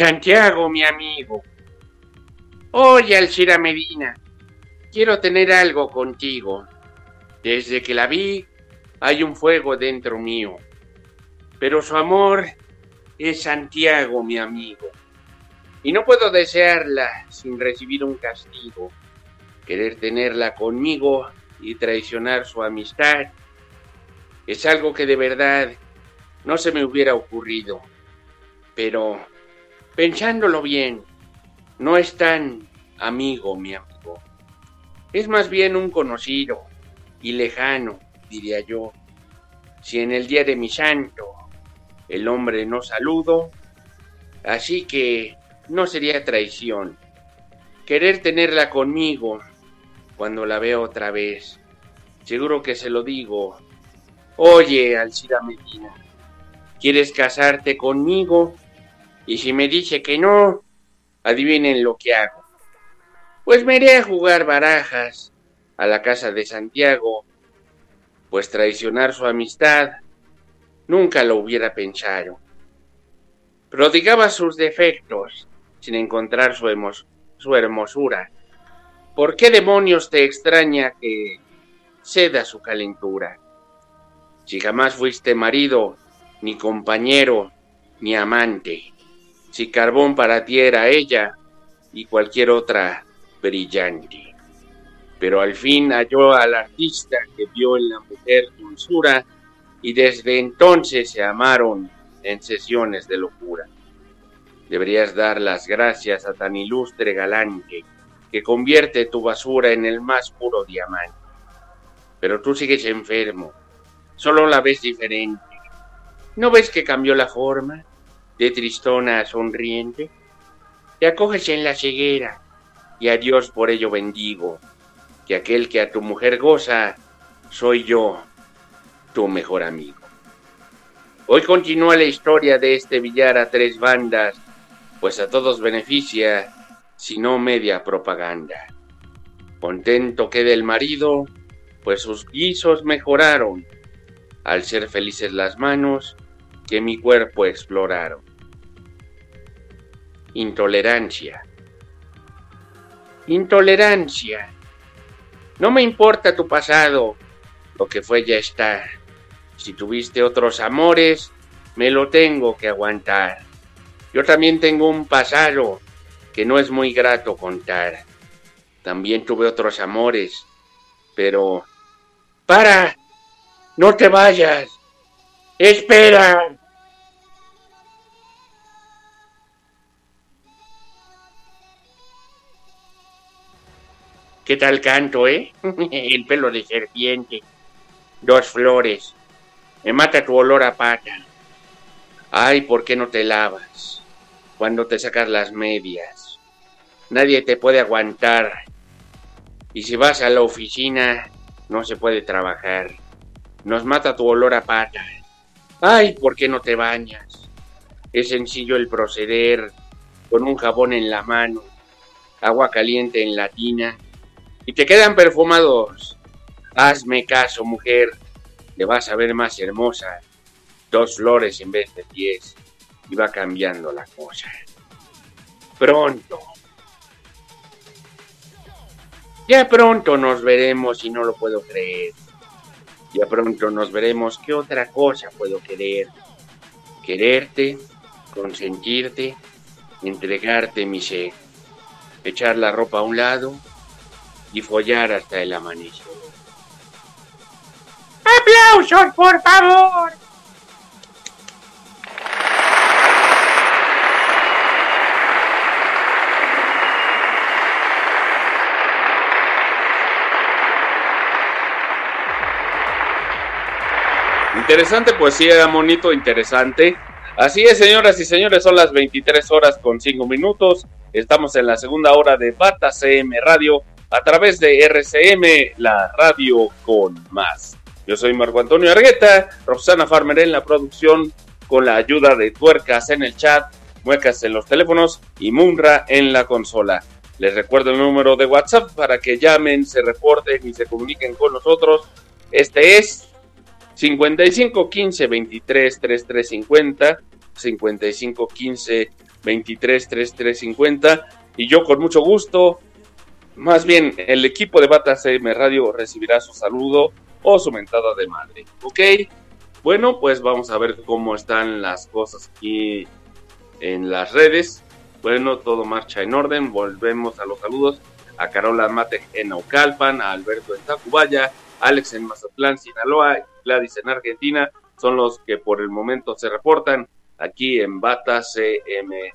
Santiago, mi amigo. Oye, Alcira Medina, quiero tener algo contigo. Desde que la vi, hay un fuego dentro mío. Pero su amor es Santiago, mi amigo. Y no puedo desearla sin recibir un castigo. Querer tenerla conmigo y traicionar su amistad es algo que de verdad no se me hubiera ocurrido. Pero, pensándolo bien, no es tan amigo, mi amigo. Es más bien un conocido y lejano, diría yo. Si en el día de mi santo el hombre no saludo, así que no sería traición. Querer tenerla conmigo cuando la veo otra vez. Seguro que se lo digo. Oye, Alcida Medina, ¿quieres casarte conmigo? Y si me dice que no, adivinen lo que hago. Pues me iré a jugar barajas a la casa de Santiago, pues traicionar su amistad nunca lo hubiera pensado. Prodigaba sus defectos sin encontrar su, hermosura. ¿Por qué demonios te extraña que ceda su calentura? Si jamás fuiste marido, ni compañero, ni amante, si carbón para ti era ella y cualquier otra brillante. Pero al fin halló al artista que vio en la mujer dulzura y desde entonces se amaron en sesiones de locura. Deberías dar las gracias a tan ilustre galante que convierte tu basura en el más puro diamante. Pero tú sigues enfermo, solo la ves diferente. ¿No ves que cambió la forma? De tristona sonriente. Te acoges en la ceguera y a Dios por ello bendigo, que aquel que a tu mujer goza, soy yo, tu mejor amigo. Hoy continúa la historia de este billar a tres bandas, pues a todos beneficia, si no media propaganda. Contento queda el marido, pues sus guisos mejoraron, al ser felices las manos que mi cuerpo exploraron. Intolerancia. Intolerancia. No me importa tu pasado, lo que fue ya está. Si tuviste otros amores, me lo tengo que aguantar. Yo también tengo un pasado que no es muy grato contar. También tuve otros amores, pero... ¡Para! ¡No te vayas! ¡Espera! ¿Qué tal canto, eh? (laughs) El pelo de serpiente. Dos flores. Me mata tu olor a pata. Ay, ¿por qué no te lavas? Cuando te sacas las medias. Nadie te puede aguantar. Y si vas a la oficina, no se puede trabajar. Nos mata tu olor a pata. Ay, ¿por qué no te bañas? Es sencillo el proceder, con un jabón en la mano, agua caliente en la tina, y te quedan perfumados. Hazme caso, mujer, te vas a ver más hermosa. Dos flores en vez de diez, y va cambiando la cosa. Pronto. Ya pronto nos veremos y no lo puedo creer. Ya pronto nos veremos qué otra cosa puedo querer. Quererte, consentirte, entregarte mi ser, echar la ropa a un lado y follar hasta el amanecer. ¡Aplausos, por favor! Interesante poesía, monito, interesante. Así es, señoras y señores, son las 23 horas con 5 minutos. Estamos en la segunda hora de Bata CM Radio a través de RCM, la radio con más. Yo soy Marco Antonio Argueta, Roxana Farmer en la producción, con la ayuda de Tuercas en el chat, Muecas en los teléfonos y Munra en la consola. Les recuerdo el número de WhatsApp para que llamen, se reporten y se comuniquen con nosotros. Este es 55 15 23 33 50 55 15 23 3350 y yo con mucho gusto, más bien el equipo de Bata CM Radio recibirá su saludo o su mentada de madre, ¿ok? Bueno, pues vamos a ver cómo están las cosas aquí en las redes. Bueno, todo marcha en orden. Volvemos a los saludos a Carola Mate en Naucalpan, a Alberto en Tacubaya, Alex en Mazatlán, Sinaloa, Gladys en Argentina. Son los que por el momento se reportan aquí en Bata CM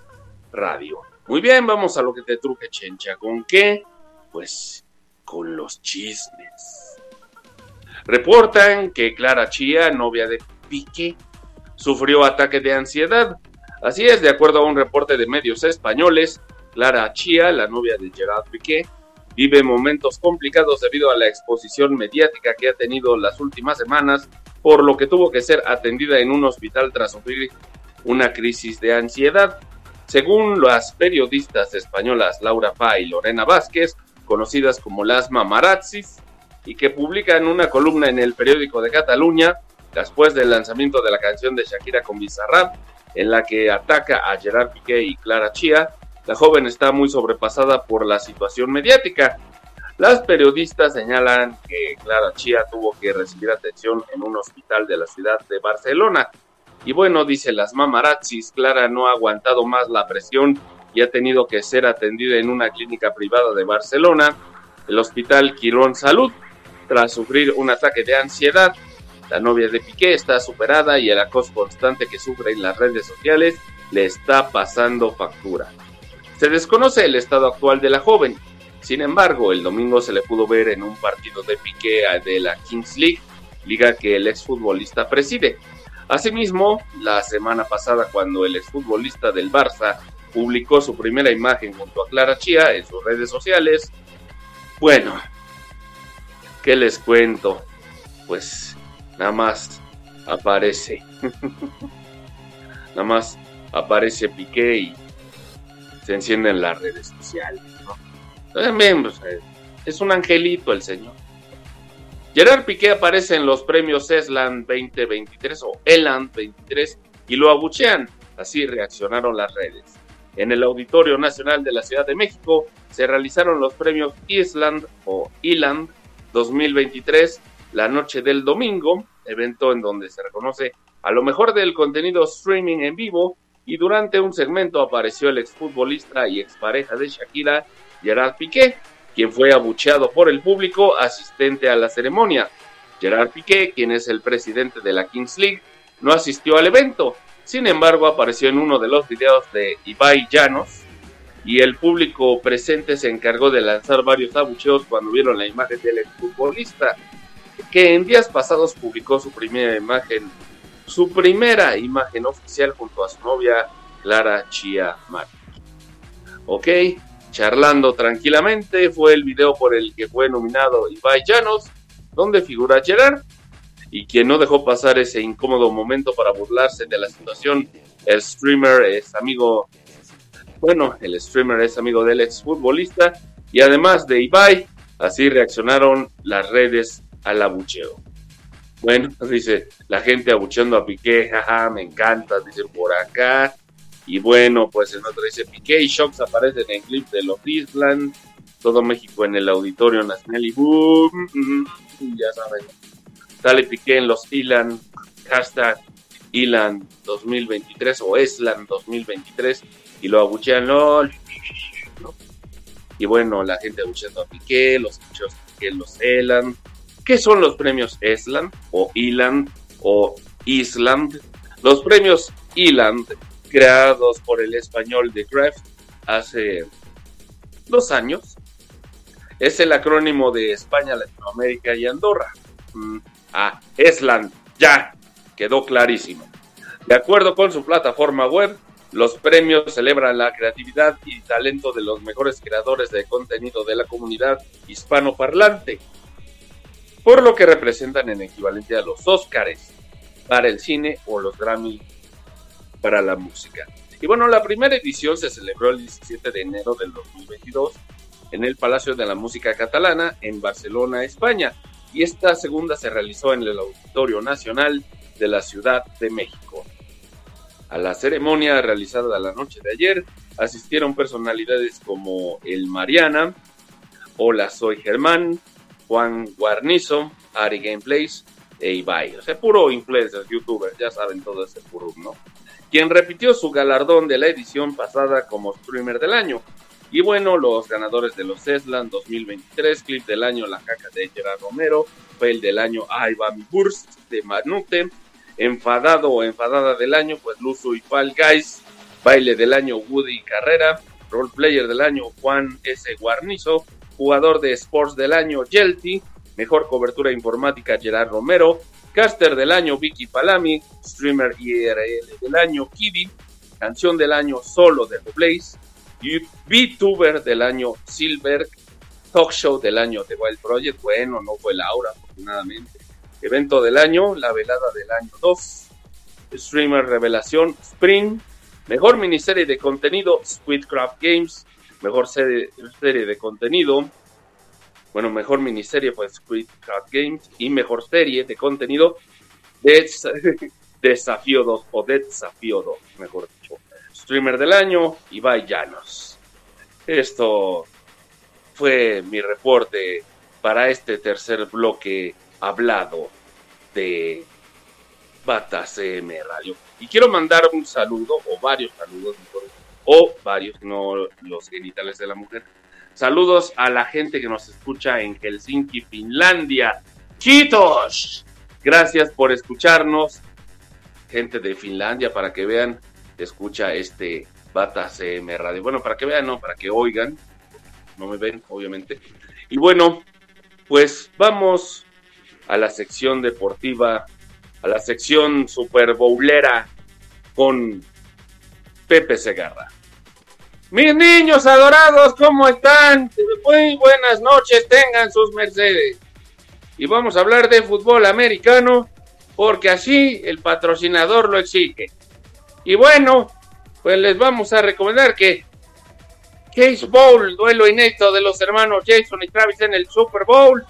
Radio. Muy bien, vamos a lo que te truje, Chencha. ¿Con qué? Pues con los chismes. Reportan que Clara Chía, novia de Piqué, sufrió ataque de ansiedad. Así es, de acuerdo a un reporte de medios españoles, Clara Chía, la novia de Gerard Piqué, vive momentos complicados debido a la exposición mediática que ha tenido las últimas semanas, por lo que tuvo que ser atendida en un hospital tras sufrir una crisis de ansiedad. Según las periodistas españolas Laura Pa y Lorena Vázquez, conocidas como las mamarazzis, y que publican una columna en el periódico de Cataluña, después del lanzamiento de la canción de Shakira con Bizarrap, en la que ataca a Gerard Piqué y Clara Chía, la joven está muy sobrepasada por la situación mediática. Las periodistas señalan que Clara Chía tuvo que recibir atención en un hospital de la ciudad de Barcelona. Y bueno, dice las mamarazzis, Clara no ha aguantado más la presión y ha tenido que ser atendida en una clínica privada de Barcelona, el Hospital Quirón Salud, tras sufrir un ataque de ansiedad. La novia de Piqué está superada y el acoso constante que sufre en las redes sociales le está pasando factura. Se desconoce el estado actual de la joven. Sin embargo, el domingo se le pudo ver en un partido de Piqué de la Kings League, liga que el exfutbolista preside. Asimismo, la semana pasada cuando el exfutbolista del Barça publicó su primera imagen junto a Clara Chía en sus redes sociales, bueno, ¿qué les cuento? Pues nada más aparece. (laughs) nada más aparece Piqué y se encienden las redes sociales. ¿no? También, pues, eh, es un angelito el señor. Gerard Piqué aparece en los premios ESLAN 2023 o ELAN 23 y lo abuchean. Así reaccionaron las redes. En el Auditorio Nacional de la Ciudad de México se realizaron los premios Island o ILAND 2023 la noche del domingo, evento en donde se reconoce a lo mejor del contenido streaming en vivo y durante un segmento apareció el exfutbolista y expareja de Shakira, Gerard Piqué, quien fue abucheado por el público asistente a la ceremonia. Gerard Piqué, quien es el presidente de la Kings League, no asistió al evento, sin embargo apareció en uno de los videos de Ibai Llanos y el público presente se encargó de lanzar varios abucheos cuando vieron la imagen del exfutbolista, que en días pasados publicó su primera imagen su primera imagen oficial junto a su novia Clara Chia Martí. Ok, charlando tranquilamente fue el video por el que fue nominado Ibai Llanos, donde figura Gerard, y quien no dejó pasar ese incómodo momento para burlarse de la situación, el streamer es amigo, bueno, el streamer es amigo del exfutbolista, y además de Ibai, así reaccionaron las redes al abucheo. Bueno, (laughs) dice la gente abucheando a Piqué, jaja, me encanta, dicen por acá. Y bueno, pues en otro dice Piqué y Shocks aparecen en clip de los Island, todo México en el Auditorio Nacional y boom, ya saben. Sale Piqué en los Ilan, hashtag Ilan 2023 o Eslan 2023 y lo abuchean LOL. ¿no? Y bueno, la gente abucheando a Piqué, los a Piqué, los Elan. ¿Qué son los premios Esland o Iland o Island? Los premios Iland, creados por el español de Kraft hace dos años, es el acrónimo de España, Latinoamérica y Andorra. Ah, Esland, ya, quedó clarísimo. De acuerdo con su plataforma web, los premios celebran la creatividad y talento de los mejores creadores de contenido de la comunidad hispanoparlante por lo que representan en equivalente a los Óscares para el cine o los Grammy para la música. Y bueno, la primera edición se celebró el 17 de enero del 2022 en el Palacio de la Música Catalana en Barcelona, España, y esta segunda se realizó en el Auditorio Nacional de la Ciudad de México. A la ceremonia realizada la noche de ayer asistieron personalidades como el Mariana, Hola Soy Germán, Juan Guarnizo, Ari Gameplays e Ibai. O sea, puro influencers, youtubers, ya saben todo ese puro, ¿no? Quien repitió su galardón de la edición pasada como streamer del año. Y bueno, los ganadores de los Eslan 2023, clip del año La Caca de Gerard Romero, fue el del año Ay va mi Burst de Manute, enfadado o enfadada del año, pues Luzu y Fall Guys, baile del año Woody Carrera, roleplayer del año Juan S. Guarnizo, jugador de sports del año Yelty, mejor cobertura informática Gerard Romero, caster del año Vicky Palami, streamer IRL del año Kiddy, canción del año Solo de The Blaze, VTuber del año Silver, talk show del año The Wild Project, bueno, no fue Laura, afortunadamente. Evento del año, la velada del año 2, streamer revelación Spring, mejor miniserie de contenido Squidcraft Games, mejor serie, de contenido, bueno, mejor miniserie pues Squidcraft Games y mejor serie de contenido Des- (laughs) Desafío 2 o Desafío 2, mejor. Streamer del año, Ibai Llanos. Esto fue mi reporte para este tercer bloque hablado de Bata CM Radio. Y quiero mandar un saludo, o varios saludos, o varios, no los genitales de la mujer. Saludos a la gente que nos escucha en Helsinki, Finlandia. ¡Chitos! Gracias por escucharnos. Gente de Finlandia, para que vean, escucha este Bata CM Radio. Bueno, para que vean, no, para que oigan. No me ven, obviamente. Y bueno, pues vamos a la sección deportiva, a la sección Super Bowlera con Pepe Segarra. Mis niños adorados, ¿cómo están? Muy buenas noches, tengan sus mercedes. Y vamos a hablar de fútbol americano, porque así el patrocinador lo exige. Y bueno, pues les vamos a recomendar que Case Bowl, duelo inédito de los hermanos Jason y Travis en el Super Bowl.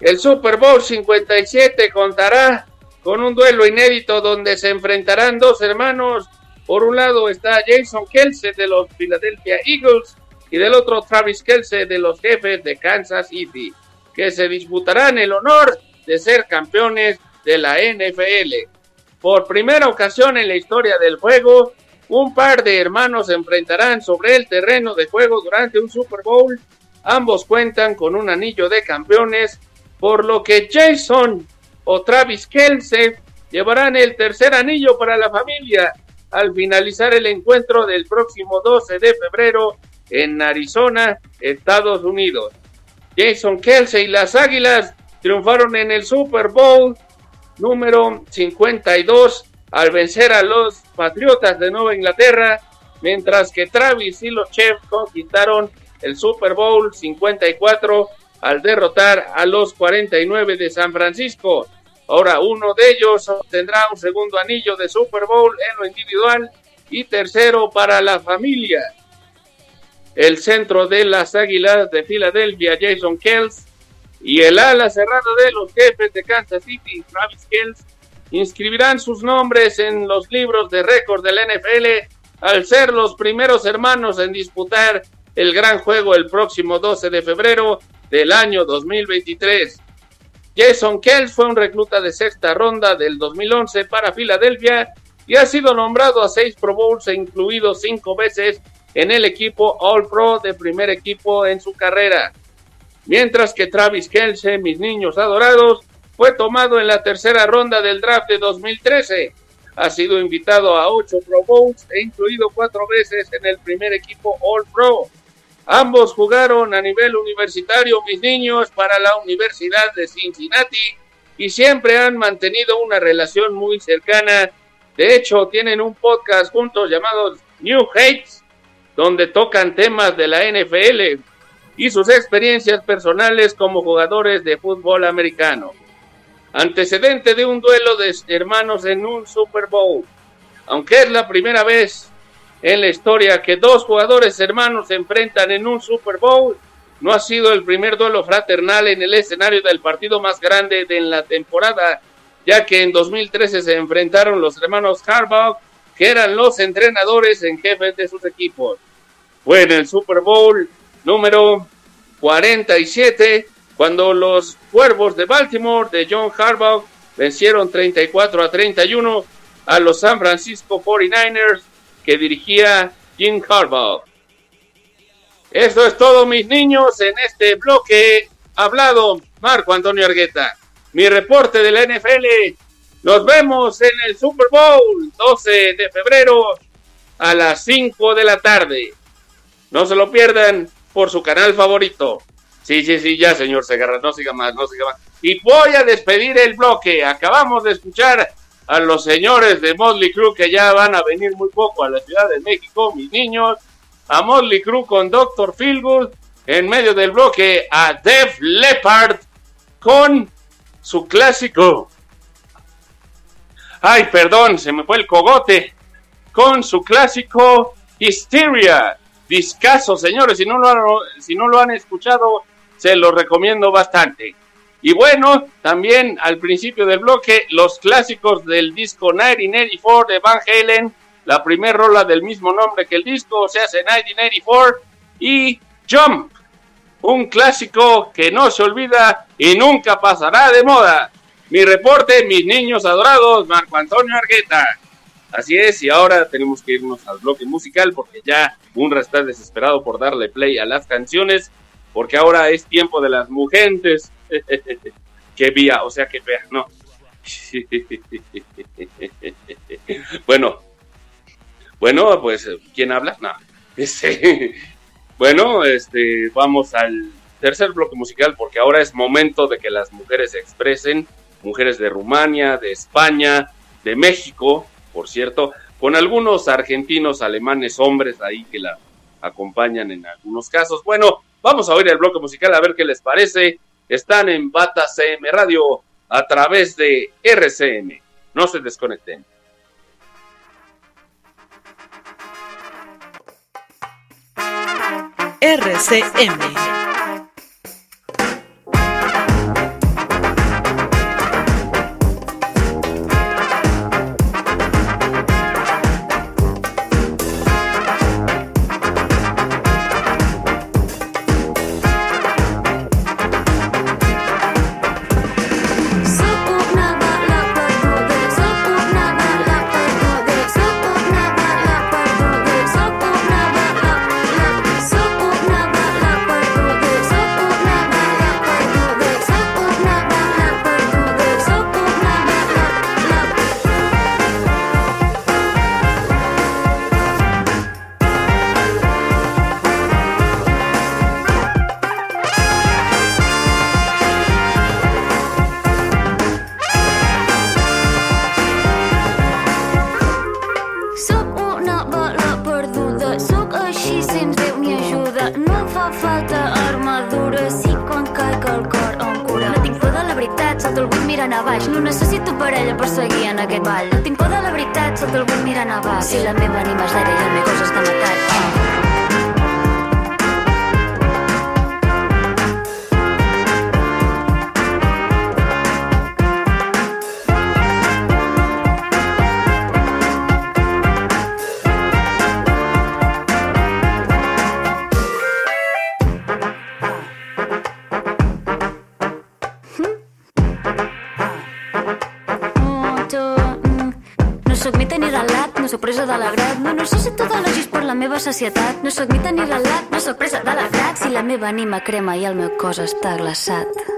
El Super Bowl 57 contará con un duelo inédito donde se enfrentarán dos hermanos. Por un lado está Jason Kelsey de los Philadelphia Eagles y del otro Travis Kelsey de los jefes de Kansas City, que se disputarán el honor de ser campeones de la NFL. Por primera ocasión en la historia del juego, un par de hermanos se enfrentarán sobre el terreno de juego durante un Super Bowl. Ambos cuentan con un anillo de campeones, por lo que Jason o Travis Kelsey llevarán el tercer anillo para la familia al finalizar el encuentro del próximo 12 de febrero en Arizona, Estados Unidos. Jason Kelsey y las Águilas triunfaron en el Super Bowl número 52 al vencer a los Patriotas de Nueva Inglaterra, mientras que Travis y los Chiefs conquistaron el Super Bowl 54 al derrotar a los 49 de San Francisco. Ahora uno de ellos obtendrá un segundo anillo de Super Bowl en lo individual y tercero para la familia. El centro de las Águilas de Filadelfia, Jason Kells, y el ala cerrada de los jefes de Kansas City, Travis Kells, inscribirán sus nombres en los libros de récord del NFL al ser los primeros hermanos en disputar el gran juego el próximo 12 de febrero del año 2023. Jason Kells fue un recluta de sexta ronda del 2011 para Filadelfia y ha sido nombrado a seis Pro Bowls e incluido cinco veces en el equipo All Pro de primer equipo en su carrera. Mientras que Travis Kelce, mis niños adorados, fue tomado en la tercera ronda del draft de 2013. Ha sido invitado a ocho Pro Bowls e incluido cuatro veces en el primer equipo All Pro. Ambos jugaron a nivel universitario, mis niños, para la Universidad de Cincinnati y siempre han mantenido una relación muy cercana. De hecho, tienen un podcast juntos llamado New Hates, donde tocan temas de la NFL y sus experiencias personales como jugadores de fútbol americano. Antecedente de un duelo de hermanos en un Super Bowl. Aunque es la primera vez en la historia que dos jugadores hermanos se enfrentan en un Super Bowl, no ha sido el primer duelo fraternal en el escenario del partido más grande de la temporada. ya que en 2013 se enfrentaron los hermanos Harbaugh, que eran los entrenadores en jefe de sus equipos. Fue en el Super Bowl número 47 cuando los Cuervos de Baltimore de John Harbaugh vencieron 34 a 31 a los San Francisco 49ers que dirigía Jim Harbaugh. Esto es todo, mis niños, en este bloque hablado Marco Antonio Argueta. Mi reporte de la NFL. Nos vemos en el Super Bowl 12 de febrero a las 5 de la tarde. No se lo pierdan por su canal favorito. Sí, sí, sí, ya, señor Segarra, no siga más, no siga más. Y voy a despedir el bloque. Acabamos de escuchar a los señores de Motley Crue que ya van a venir muy poco a la Ciudad de México, mis niños. A Motley Crue con Dr. Feelgood. En medio del bloque a Def Leppard con su clásico. Ay, perdón, se me fue el cogote. Con su clásico Hysteria. Discaso, señores, si no lo han, si no lo han escuchado, se lo recomiendo bastante. Y bueno, también al principio del bloque, los clásicos del disco 1984 de Van Halen, la primera rola del mismo nombre que el disco, se hace 1984, y Jump, un clásico que no se olvida y nunca pasará de moda. Mi reporte, mis niños adorados, Marco Antonio Argueta. Así es, y ahora tenemos que irnos al bloque musical porque ya Unra está desesperado por darle play a las canciones, porque ahora es tiempo de las mujeres. (laughs) que vía, o sea que vea, no. (laughs) bueno, bueno, pues, ¿quién habla? No. (laughs) Este, bueno, este, vamos al tercer bloque musical porque ahora es momento de que las mujeres se expresen, mujeres de Rumania, de España, de México, por cierto, con algunos argentinos, alemanes, hombres ahí que la acompañan en algunos casos. Bueno, vamos a oír el bloque musical a ver qué les parece. Están en Bata CM Radio a través de RCM. No se desconecten. RCM. l'ànima crema i el meu cos està glaçat.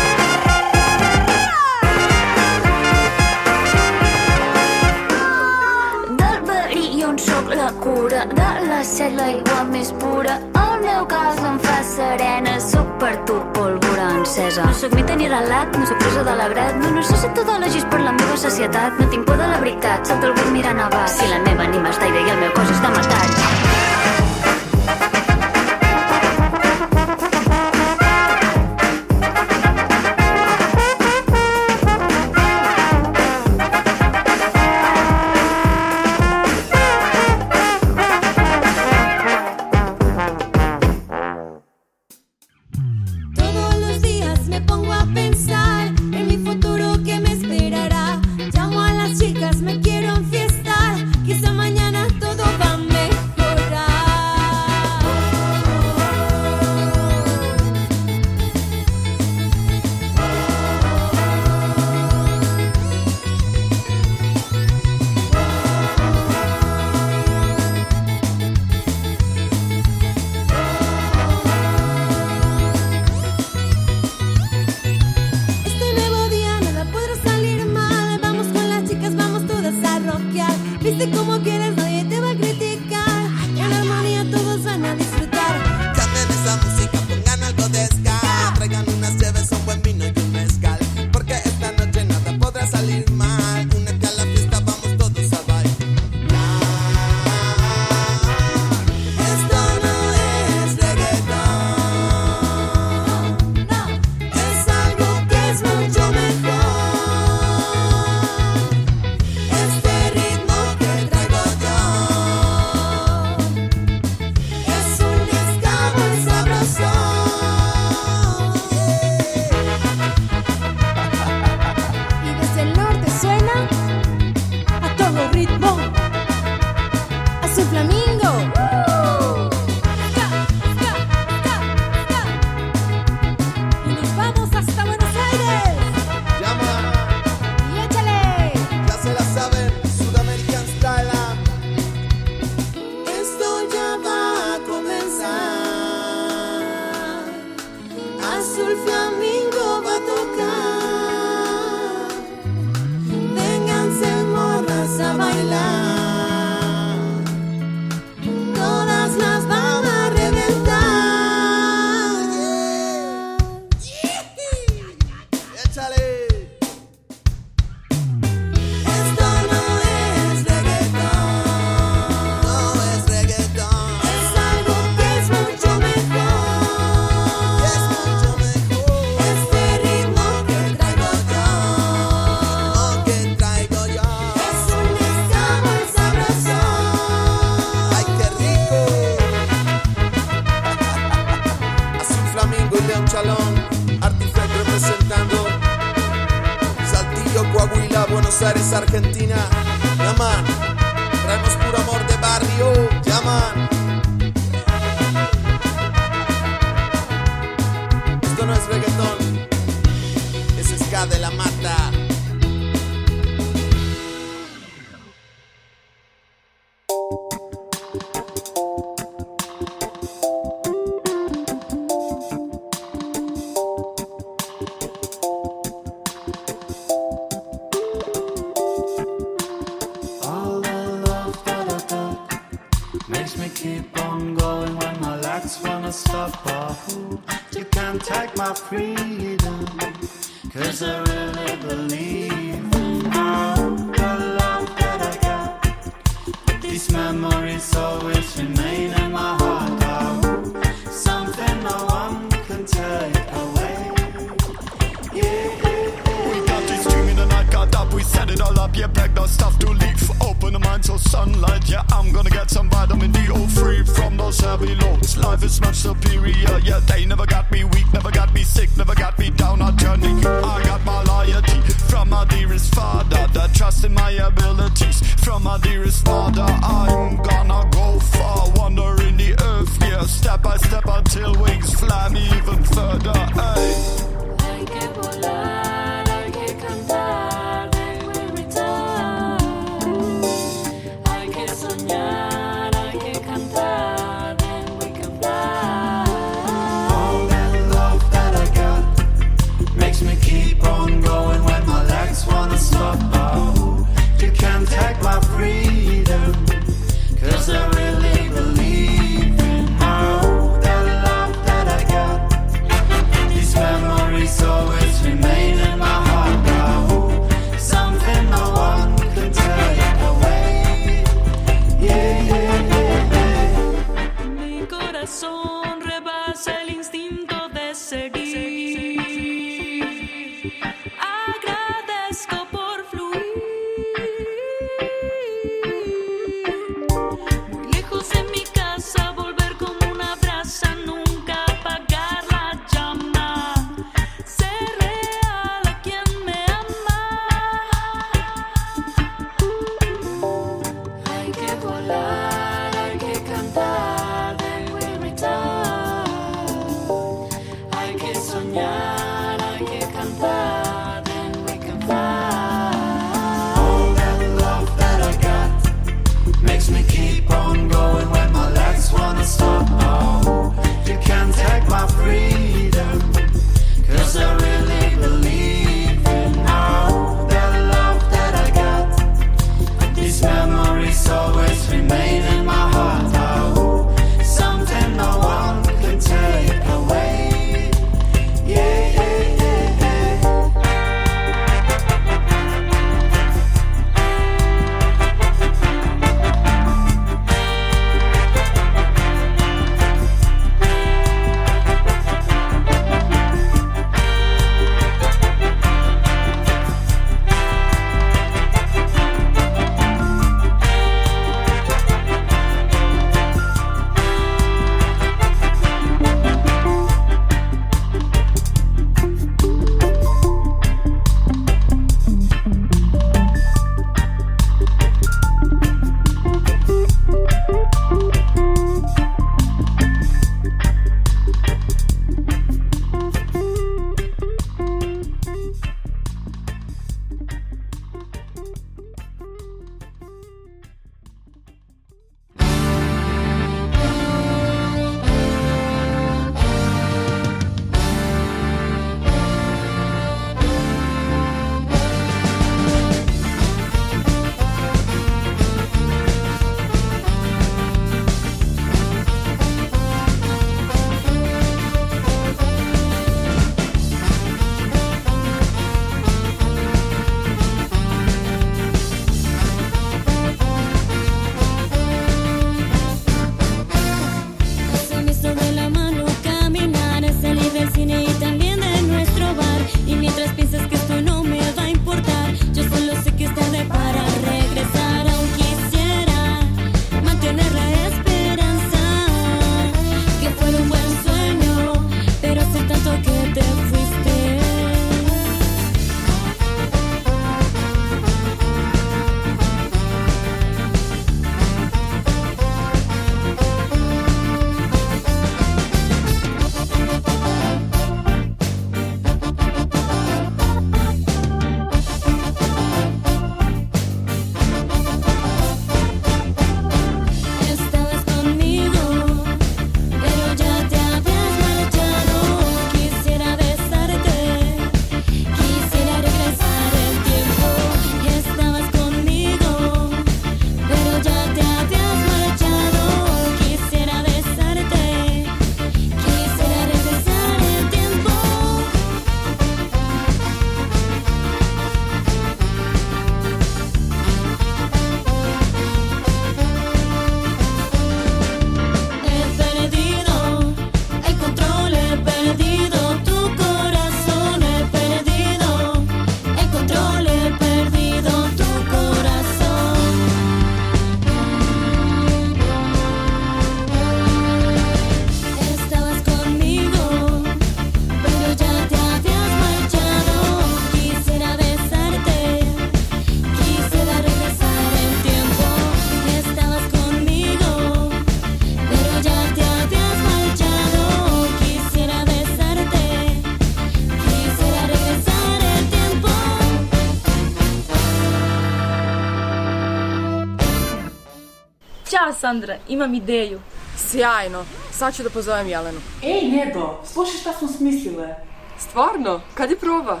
Sandra, imam ideju. Sjajno, sad ću da pozovem Jelenu. Ej, Nedo, slušaj šta smo smislile. Stvarno? Kad je proba?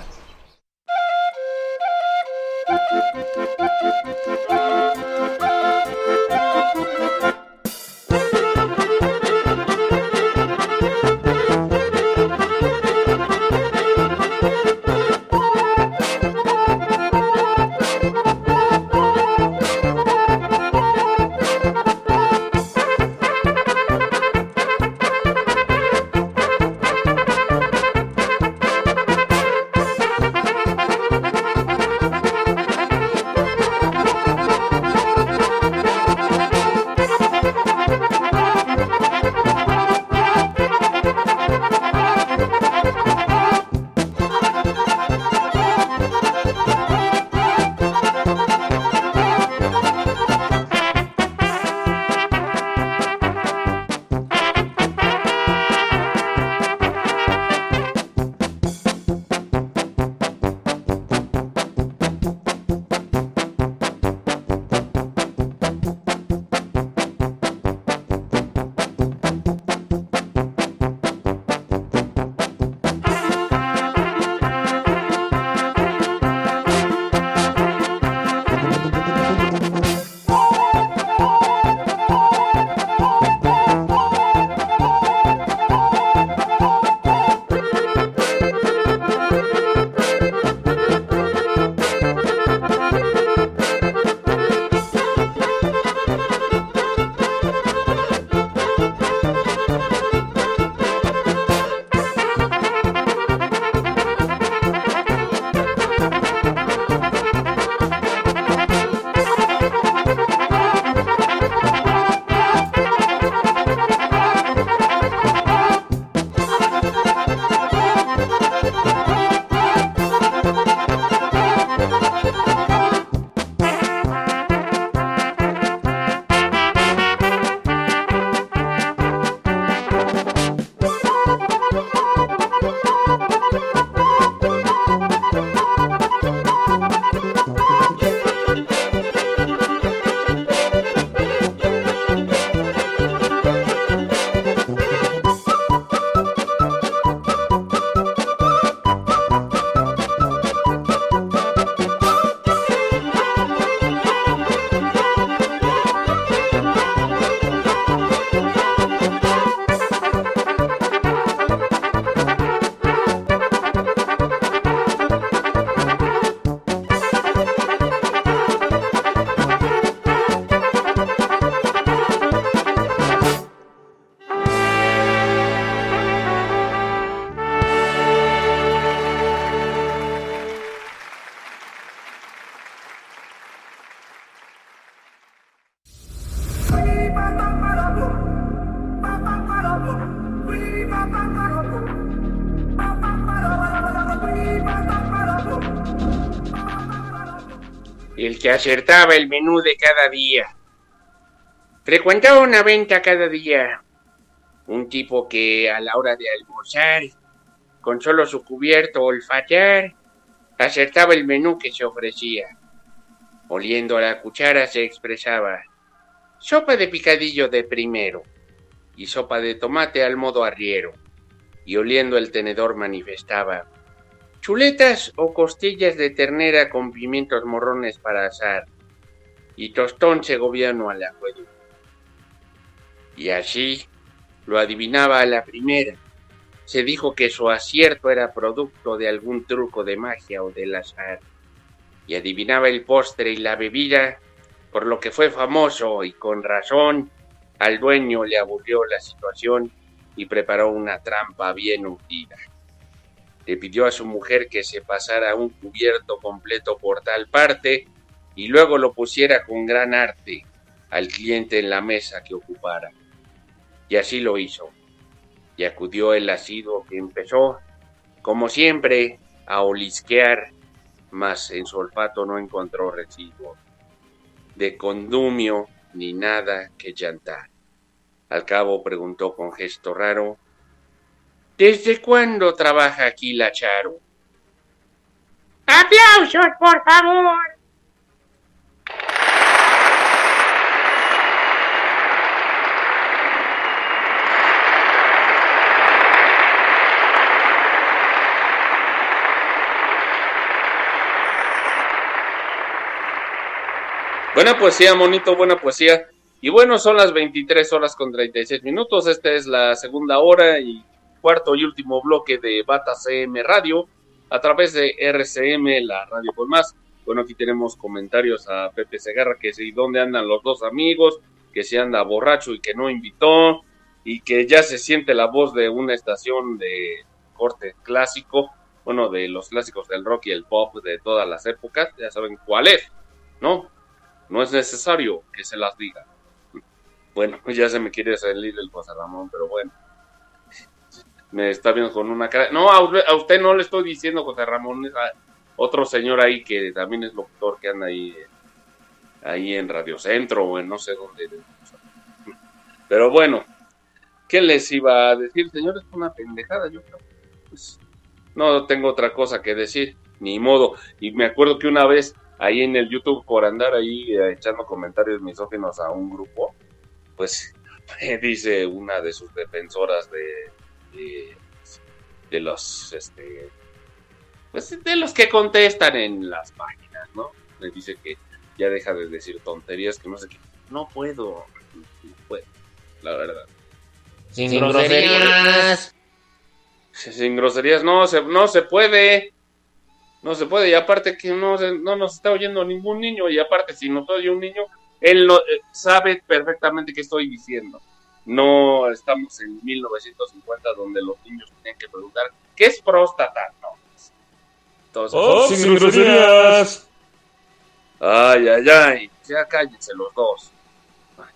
Thank you. El que acertaba el menú de cada día. Frecuentaba una venta cada día. Un tipo que a la hora de almorzar, con solo su cubierto olfatear, acertaba el menú que se ofrecía. Oliendo a la cuchara se expresaba sopa de picadillo de primero y sopa de tomate al modo arriero. Y oliendo el tenedor manifestaba chuletas o costillas de ternera con pimientos morrones para asar y tostón segoviano al acueducto. Y así lo adivinaba a la primera. Se dijo que su acierto era producto de algún truco de magia o del azar. Y adivinaba el postre y la bebida, por lo que fue famoso y con razón. Al dueño le aburrió la situación y preparó una trampa bien hundida. Le pidió a su mujer que se pasara un cubierto completo por tal parte y luego lo pusiera con gran arte al cliente en la mesa que ocupara. Y así lo hizo. Y acudió el asiduo que empezó, como siempre, a olisquear, mas en su olfato no encontró residuo de condumio ni nada que llantar. Al cabo preguntó con gesto raro, ¿Desde cuándo trabaja aquí la Charo? ¡Aplausos, por favor! Buena poesía, monito, buena poesía. Y bueno, son las 23 horas con 36 minutos. Esta es la segunda hora y cuarto y último bloque de Bata CM Radio a través de RCM, la radio con más. Bueno, aquí tenemos comentarios a Pepe Segarra que si dónde andan los dos amigos, que si anda borracho y que no invitó y que ya se siente la voz de una estación de corte clásico, bueno, de los clásicos del rock y el pop de todas las épocas, ya saben cuál es, ¿no? No es necesario que se las diga. Bueno, (laughs) ya se me quiere salir el José Ramón, pero bueno. Me está viendo con una cara. No, a usted, no le estoy diciendo José Ramón, es otro señor ahí que también es locutor que anda ahí, ahí en Radio Centro o en no sé dónde. Pero bueno, ¿qué les iba a decir, señores? Una pendejada, yo creo. Pues, no tengo otra cosa que decir, ni modo. Y me acuerdo que una vez ahí en el YouTube por andar ahí eh, echando comentarios misóginos a un grupo, pues (laughs) me dice una de sus defensoras de, de, de los, este, pues de los que contestan en las páginas, ¿no? Me dice que ya deja de decir tonterías, que no sé qué. No puedo, no puedo, la verdad. Sin groserías. Sin groserías, no se, no se puede. No se puede, y aparte que no, no nos está oyendo ningún niño, y aparte si nos oye un niño, él no, eh, sabe perfectamente qué estoy diciendo. No estamos en 1950 donde los niños tienen que preguntar, ¿qué es próstata? No. Entonces, Oh, sin groserías. Ay, ay, ay, ya cállense los dos. Ay,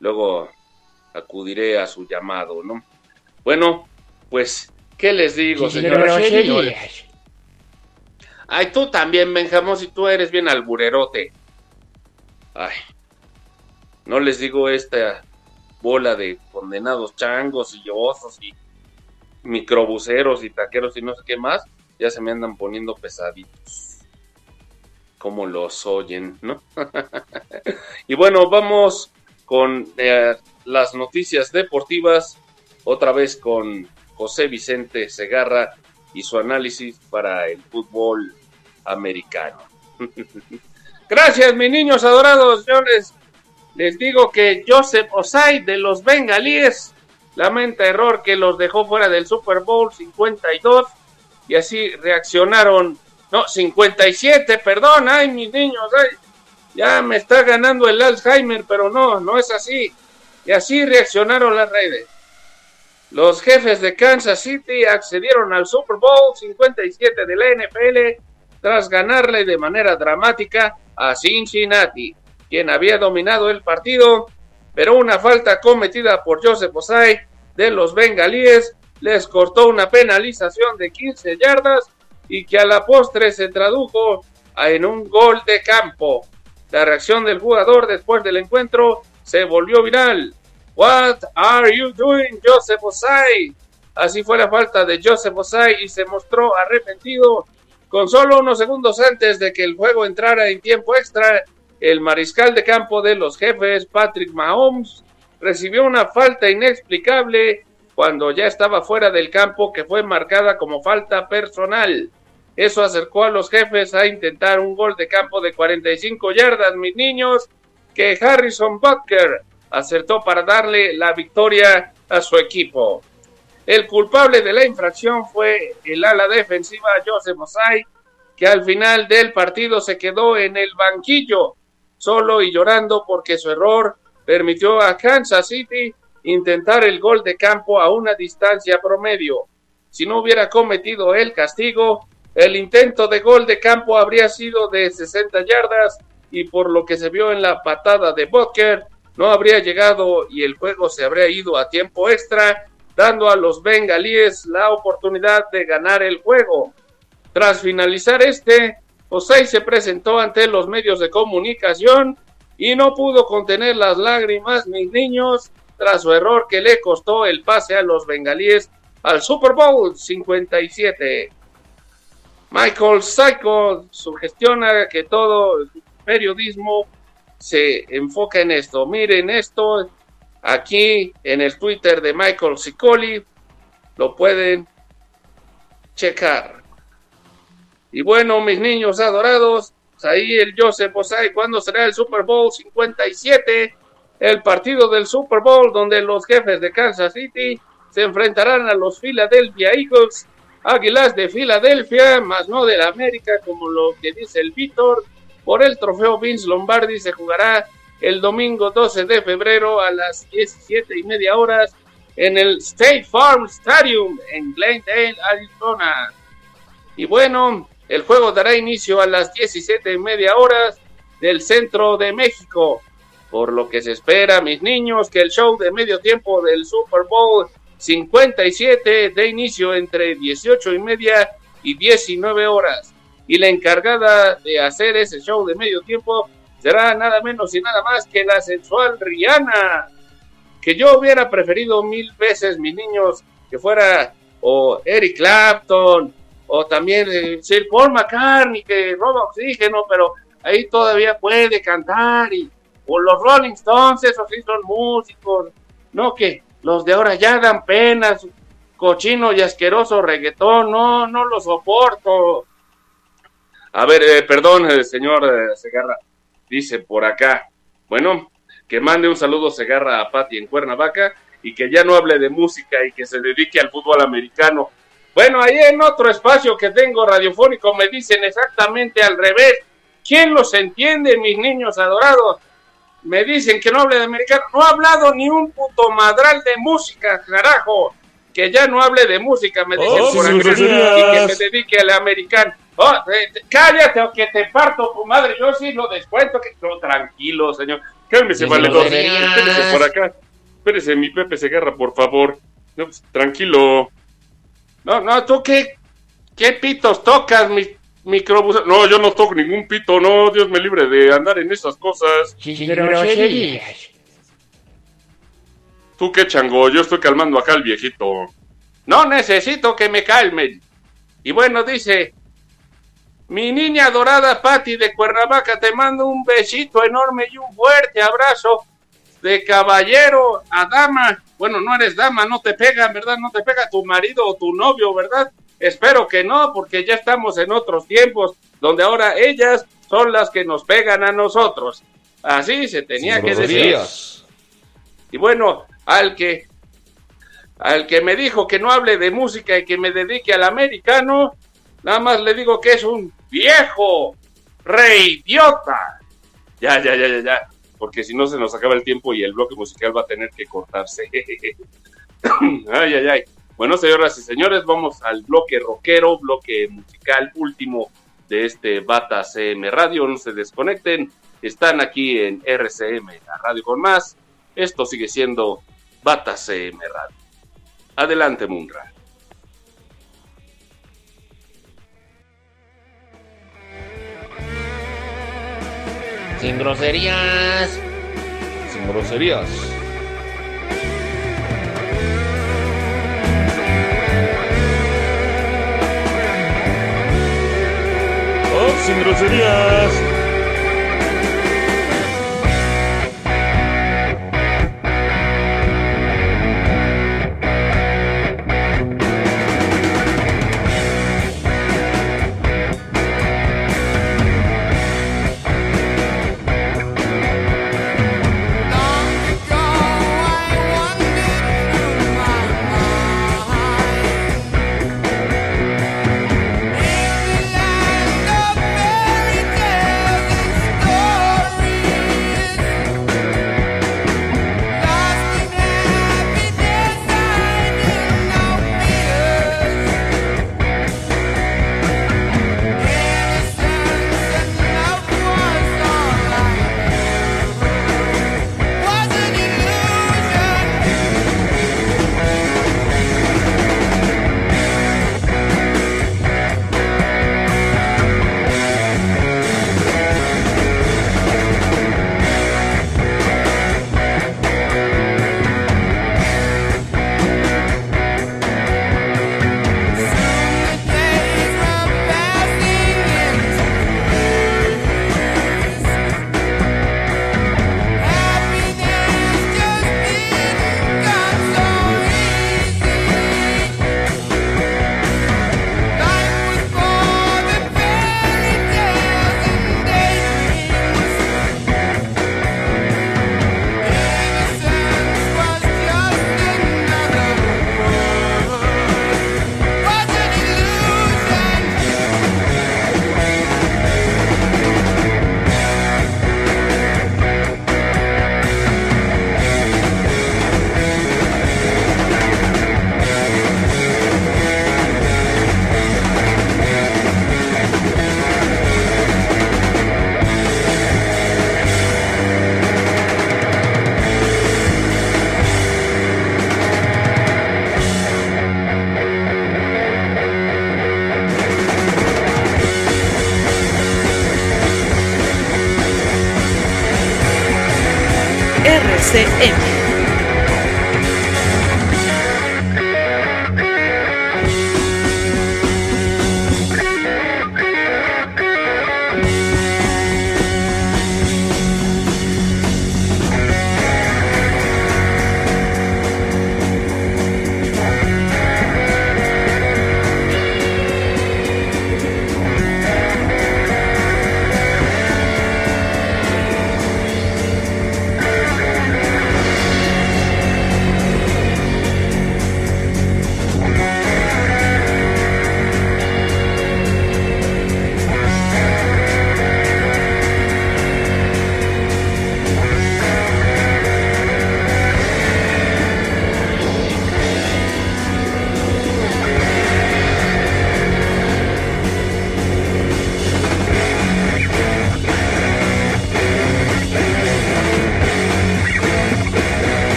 Luego acudiré a su llamado, ¿no? Bueno, pues, ¿qué les digo, señoras y señores? Ay, tú también, Benjamín, si tú eres bien alburerote. Ay, no les digo esta bola de condenados changos y osos y microbuseros y taqueros y no sé qué más, ya se me andan poniendo pesaditos. Como los oyen, ¿no? (laughs) y bueno, vamos con eh, las noticias deportivas, otra vez con José Vicente Segarra y su análisis para el fútbol americano. (laughs) Gracias, mis niños adorados. Les, les digo que Joseph Osai de los Bengalíes lamenta error que los dejó fuera del Super Bowl 52 y así reaccionaron. No, 57, perdón, ay, mis niños, ay, ya me está ganando el Alzheimer, pero no, no es así. Y así reaccionaron las redes. Los jefes de Kansas City accedieron al Super Bowl 57 de la NFL tras ganarle de manera dramática a Cincinnati, quien había dominado el partido pero una falta cometida por Joseph Osai de los bengalíes les cortó una penalización de 15 yardas y que a la postre se tradujo en un gol de campo. La reacción del jugador después del encuentro se volvió viral. What are you doing, Joseph Osai? Así fue la falta de Joseph Osai y se mostró arrepentido. Con solo unos segundos antes de que el juego entrara en tiempo extra, el mariscal de campo de los jefes, Patrick Mahomes, recibió una falta inexplicable cuando ya estaba fuera del campo que fue marcada como falta personal. Eso acercó a los jefes a intentar un gol de campo de 45 yardas, mis niños, que Harrison Butker acertó para darle la victoria a su equipo. El culpable de la infracción fue el ala defensiva Joseph Osai, que al final del partido se quedó en el banquillo, solo y llorando porque su error permitió a Kansas City intentar el gol de campo a una distancia promedio. Si no hubiera cometido el castigo, el intento de gol de campo habría sido de 60 yardas y por lo que se vio en la patada de Butker, no habría llegado y el juego se habría ido a tiempo extra, dando a los bengalíes la oportunidad de ganar el juego. Tras finalizar este, Osei se presentó ante los medios de comunicación y no pudo contener las lágrimas, mis niños, tras su error que le costó el pase a los bengalíes al Super Bowl 57. Michael Psycho sugestiona que todo el periodismo se enfoca en esto. Miren esto aquí en el Twitter de Michael Sicoli. Lo pueden checar. Y bueno, mis niños adorados, pues ahí el Joseph Osai, ¿cuándo será el Super Bowl 57? El partido del Super Bowl donde los jefes de Kansas City se enfrentarán a los Philadelphia Eagles, Águilas de Filadelfia, más no de la América, como lo que dice el Víctor. Por el trofeo Vince Lombardi se jugará el domingo 12 de febrero a las 17 y media horas en el State Farm Stadium en Glendale, Arizona. Y bueno, el juego dará inicio a las 17 y media horas del centro de México. Por lo que se espera, mis niños, que el show de medio tiempo del Super Bowl 57 de inicio entre 18 y media y 19 horas. Y la encargada de hacer ese show de medio tiempo será nada menos y nada más que la sensual Rihanna. Que yo hubiera preferido mil veces, mis niños, que fuera o Eric Clapton o también eh, Sir Paul McCartney que roba oxígeno, pero ahí todavía puede cantar y o los Rolling Stones, esos sí son músicos, no que los de ahora ya dan pena, su cochino y asqueroso reggaetón, no, no lo soporto. A ver, eh, perdón, eh, señor eh, Segarra, dice por acá, bueno, que mande un saludo Segarra a Pati en Cuernavaca y que ya no hable de música y que se dedique al fútbol americano. Bueno, ahí en otro espacio que tengo radiofónico me dicen exactamente al revés. ¿Quién los entiende, mis niños adorados? Me dicen que no hable de americano. No ha hablado ni un puto madral de música, carajo. Que ya no hable de música, me dicen Oh, por acá, y que me dedique al americano. Oh, eh, cállate o que te parto tu madre. Yo sí lo descuento. Que... No, tranquilo, señor. Cálmese, groserías. Espérese por acá. Espérese, mi Pepe Segarra, por favor. No, pues, tranquilo. No, no, tú qué, qué pitos tocas, mi microbús. No, yo no toco ningún pito, no, Dios me libre de andar en esas cosas. groserías. Tú qué chango, yo estoy calmando acá al viejito. No necesito que me calmen. Y bueno, dice, mi niña dorada Patti de Cuernavaca, te mando un besito enorme y un fuerte abrazo de caballero a dama. Bueno, no eres dama, no te pega, ¿verdad? No te pega tu marido o tu novio, ¿verdad? Espero que no, porque ya estamos en otros tiempos donde ahora ellas son las que nos pegan a nosotros. Así se tenía Sin que decir. Y bueno, al que al que me dijo que no hable de música y que me dedique al americano, nada más le digo que es un viejo reidiota. Ya, ya, ya, ya, ya. Porque si no se nos acaba el tiempo y el bloque musical va a tener que cortarse. (laughs) ay, ay, ay. Bueno, señoras y señores, vamos al bloque rockero, bloque musical último de este Bata CM Radio. No se desconecten. Están aquí en RCM, la radio con más. Esto sigue siendo Bata CM Radio. Adelante, Munra. Sin groserías. Sin groserías. Oh, sin groserías.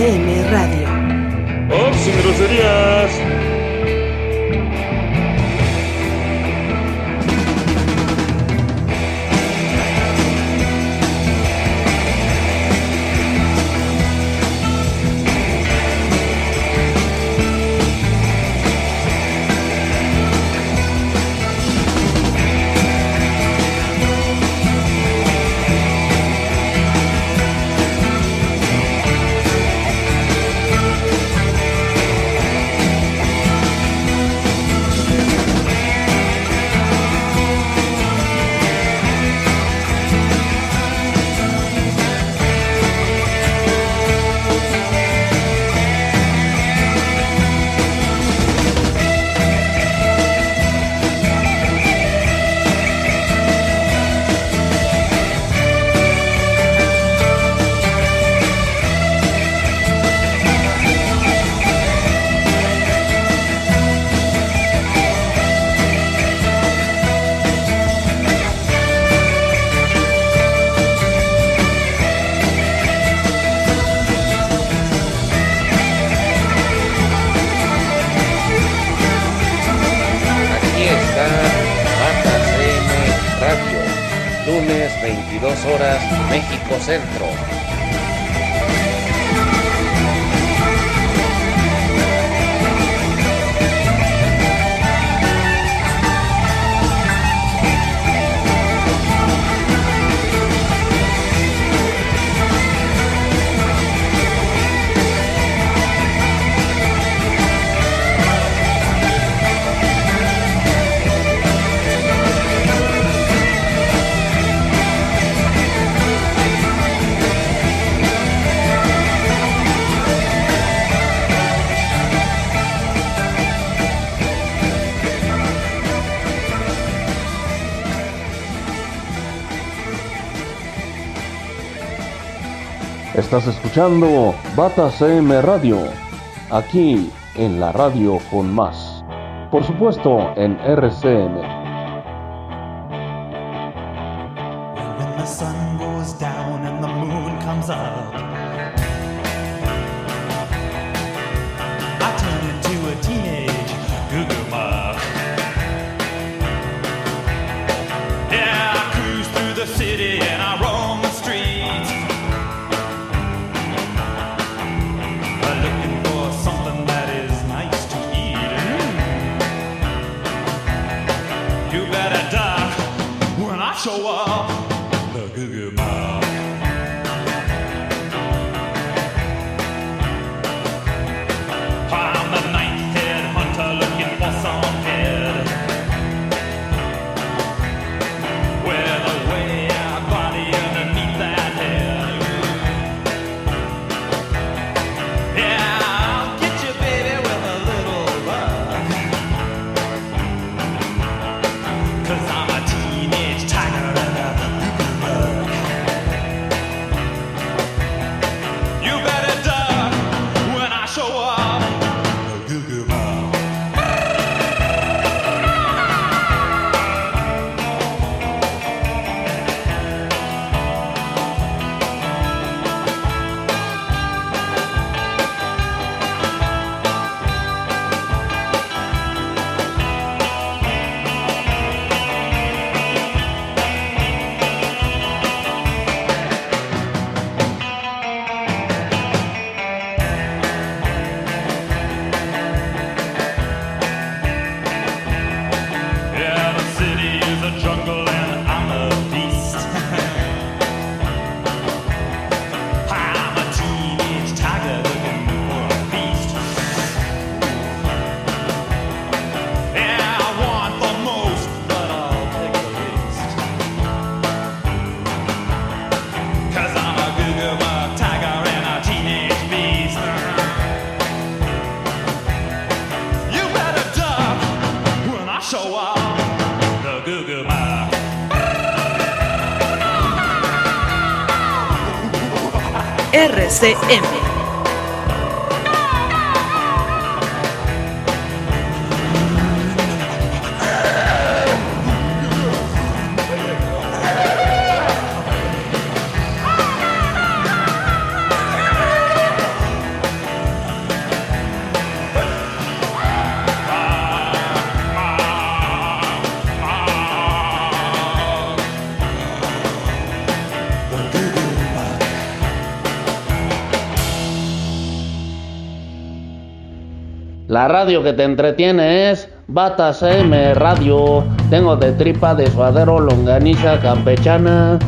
Hey. Estás escuchando Bata CM Radio, aquí en la radio con más. Por supuesto en RCM CCM. La radio que te entretiene es Batas M Radio. Tengo de tripa de suadero, longaniza campechana.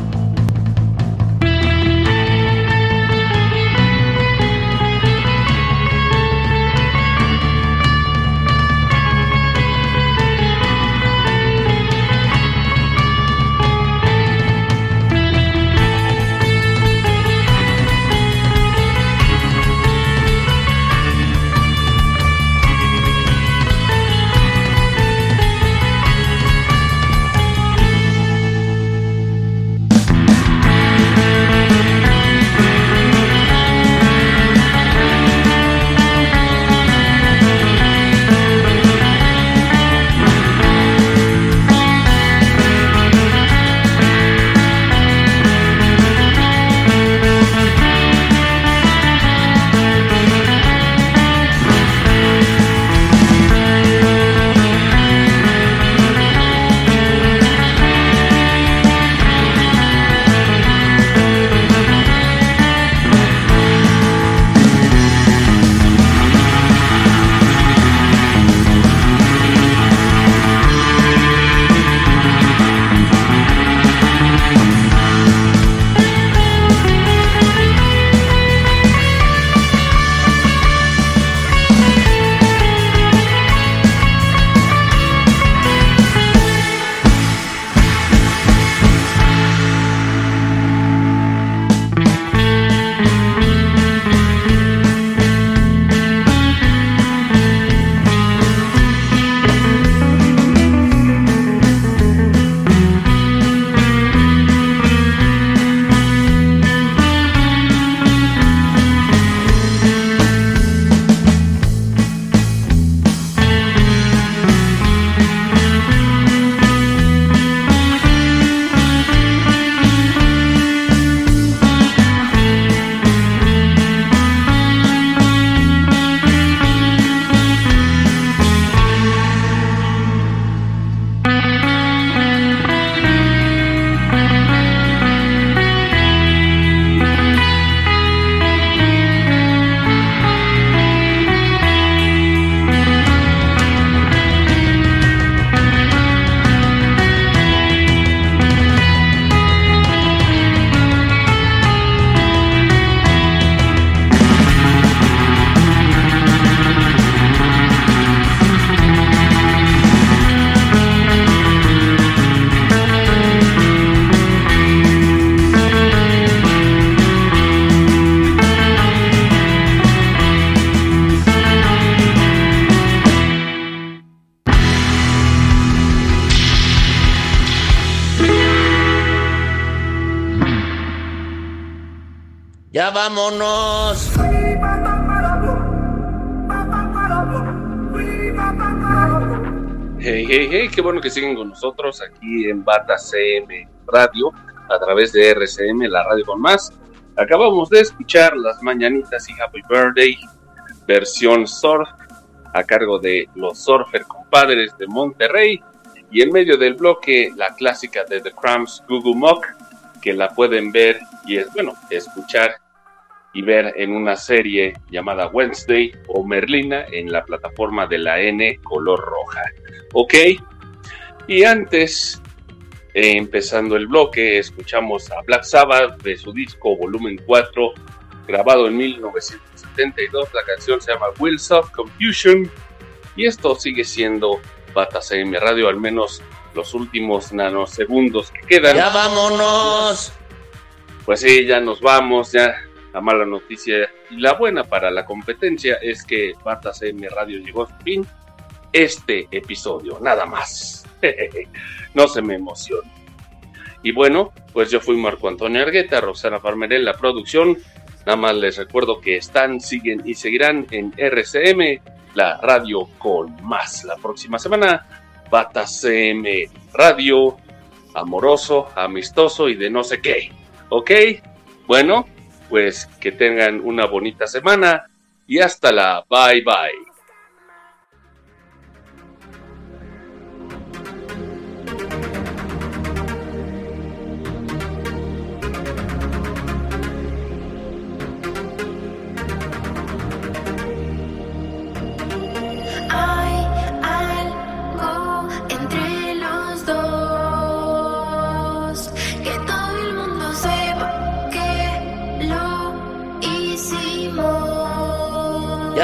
Que siguen con nosotros aquí en Bata CM Radio, a través de RCM, la radio con más. Acabamos de escuchar las mañanitas y Happy Birthday, versión surf, a cargo de los Surfer Compadres de Monterrey. Y en medio del bloque, la clásica de The Cramps Google Mock, que la pueden ver y es bueno, escuchar y ver en una serie llamada Wednesday o Merlina en la plataforma de la N color roja. ¿Ok? Y antes, eh, empezando el bloque, escuchamos a Black Sabbath de su disco Volumen 4, grabado en 1972. La canción se llama Wheels of Confusion. Y esto sigue siendo Bata CM Radio, al menos los últimos nanosegundos que quedan. Ya vámonos. Pues sí, ya nos vamos, ya la mala noticia y la buena para la competencia es que Bata CM Radio llegó a su fin este episodio, nada más. (laughs) no se me emocione. Y bueno, pues yo fui Marco Antonio Argueta, Roxana Farmeré en la producción. Nada más les recuerdo que están, siguen y seguirán en RCM, la radio con más. La próxima semana, Bata CM Radio, amoroso, amistoso y de no sé qué. ¿Ok? Bueno, pues que tengan una bonita semana y hasta la bye bye.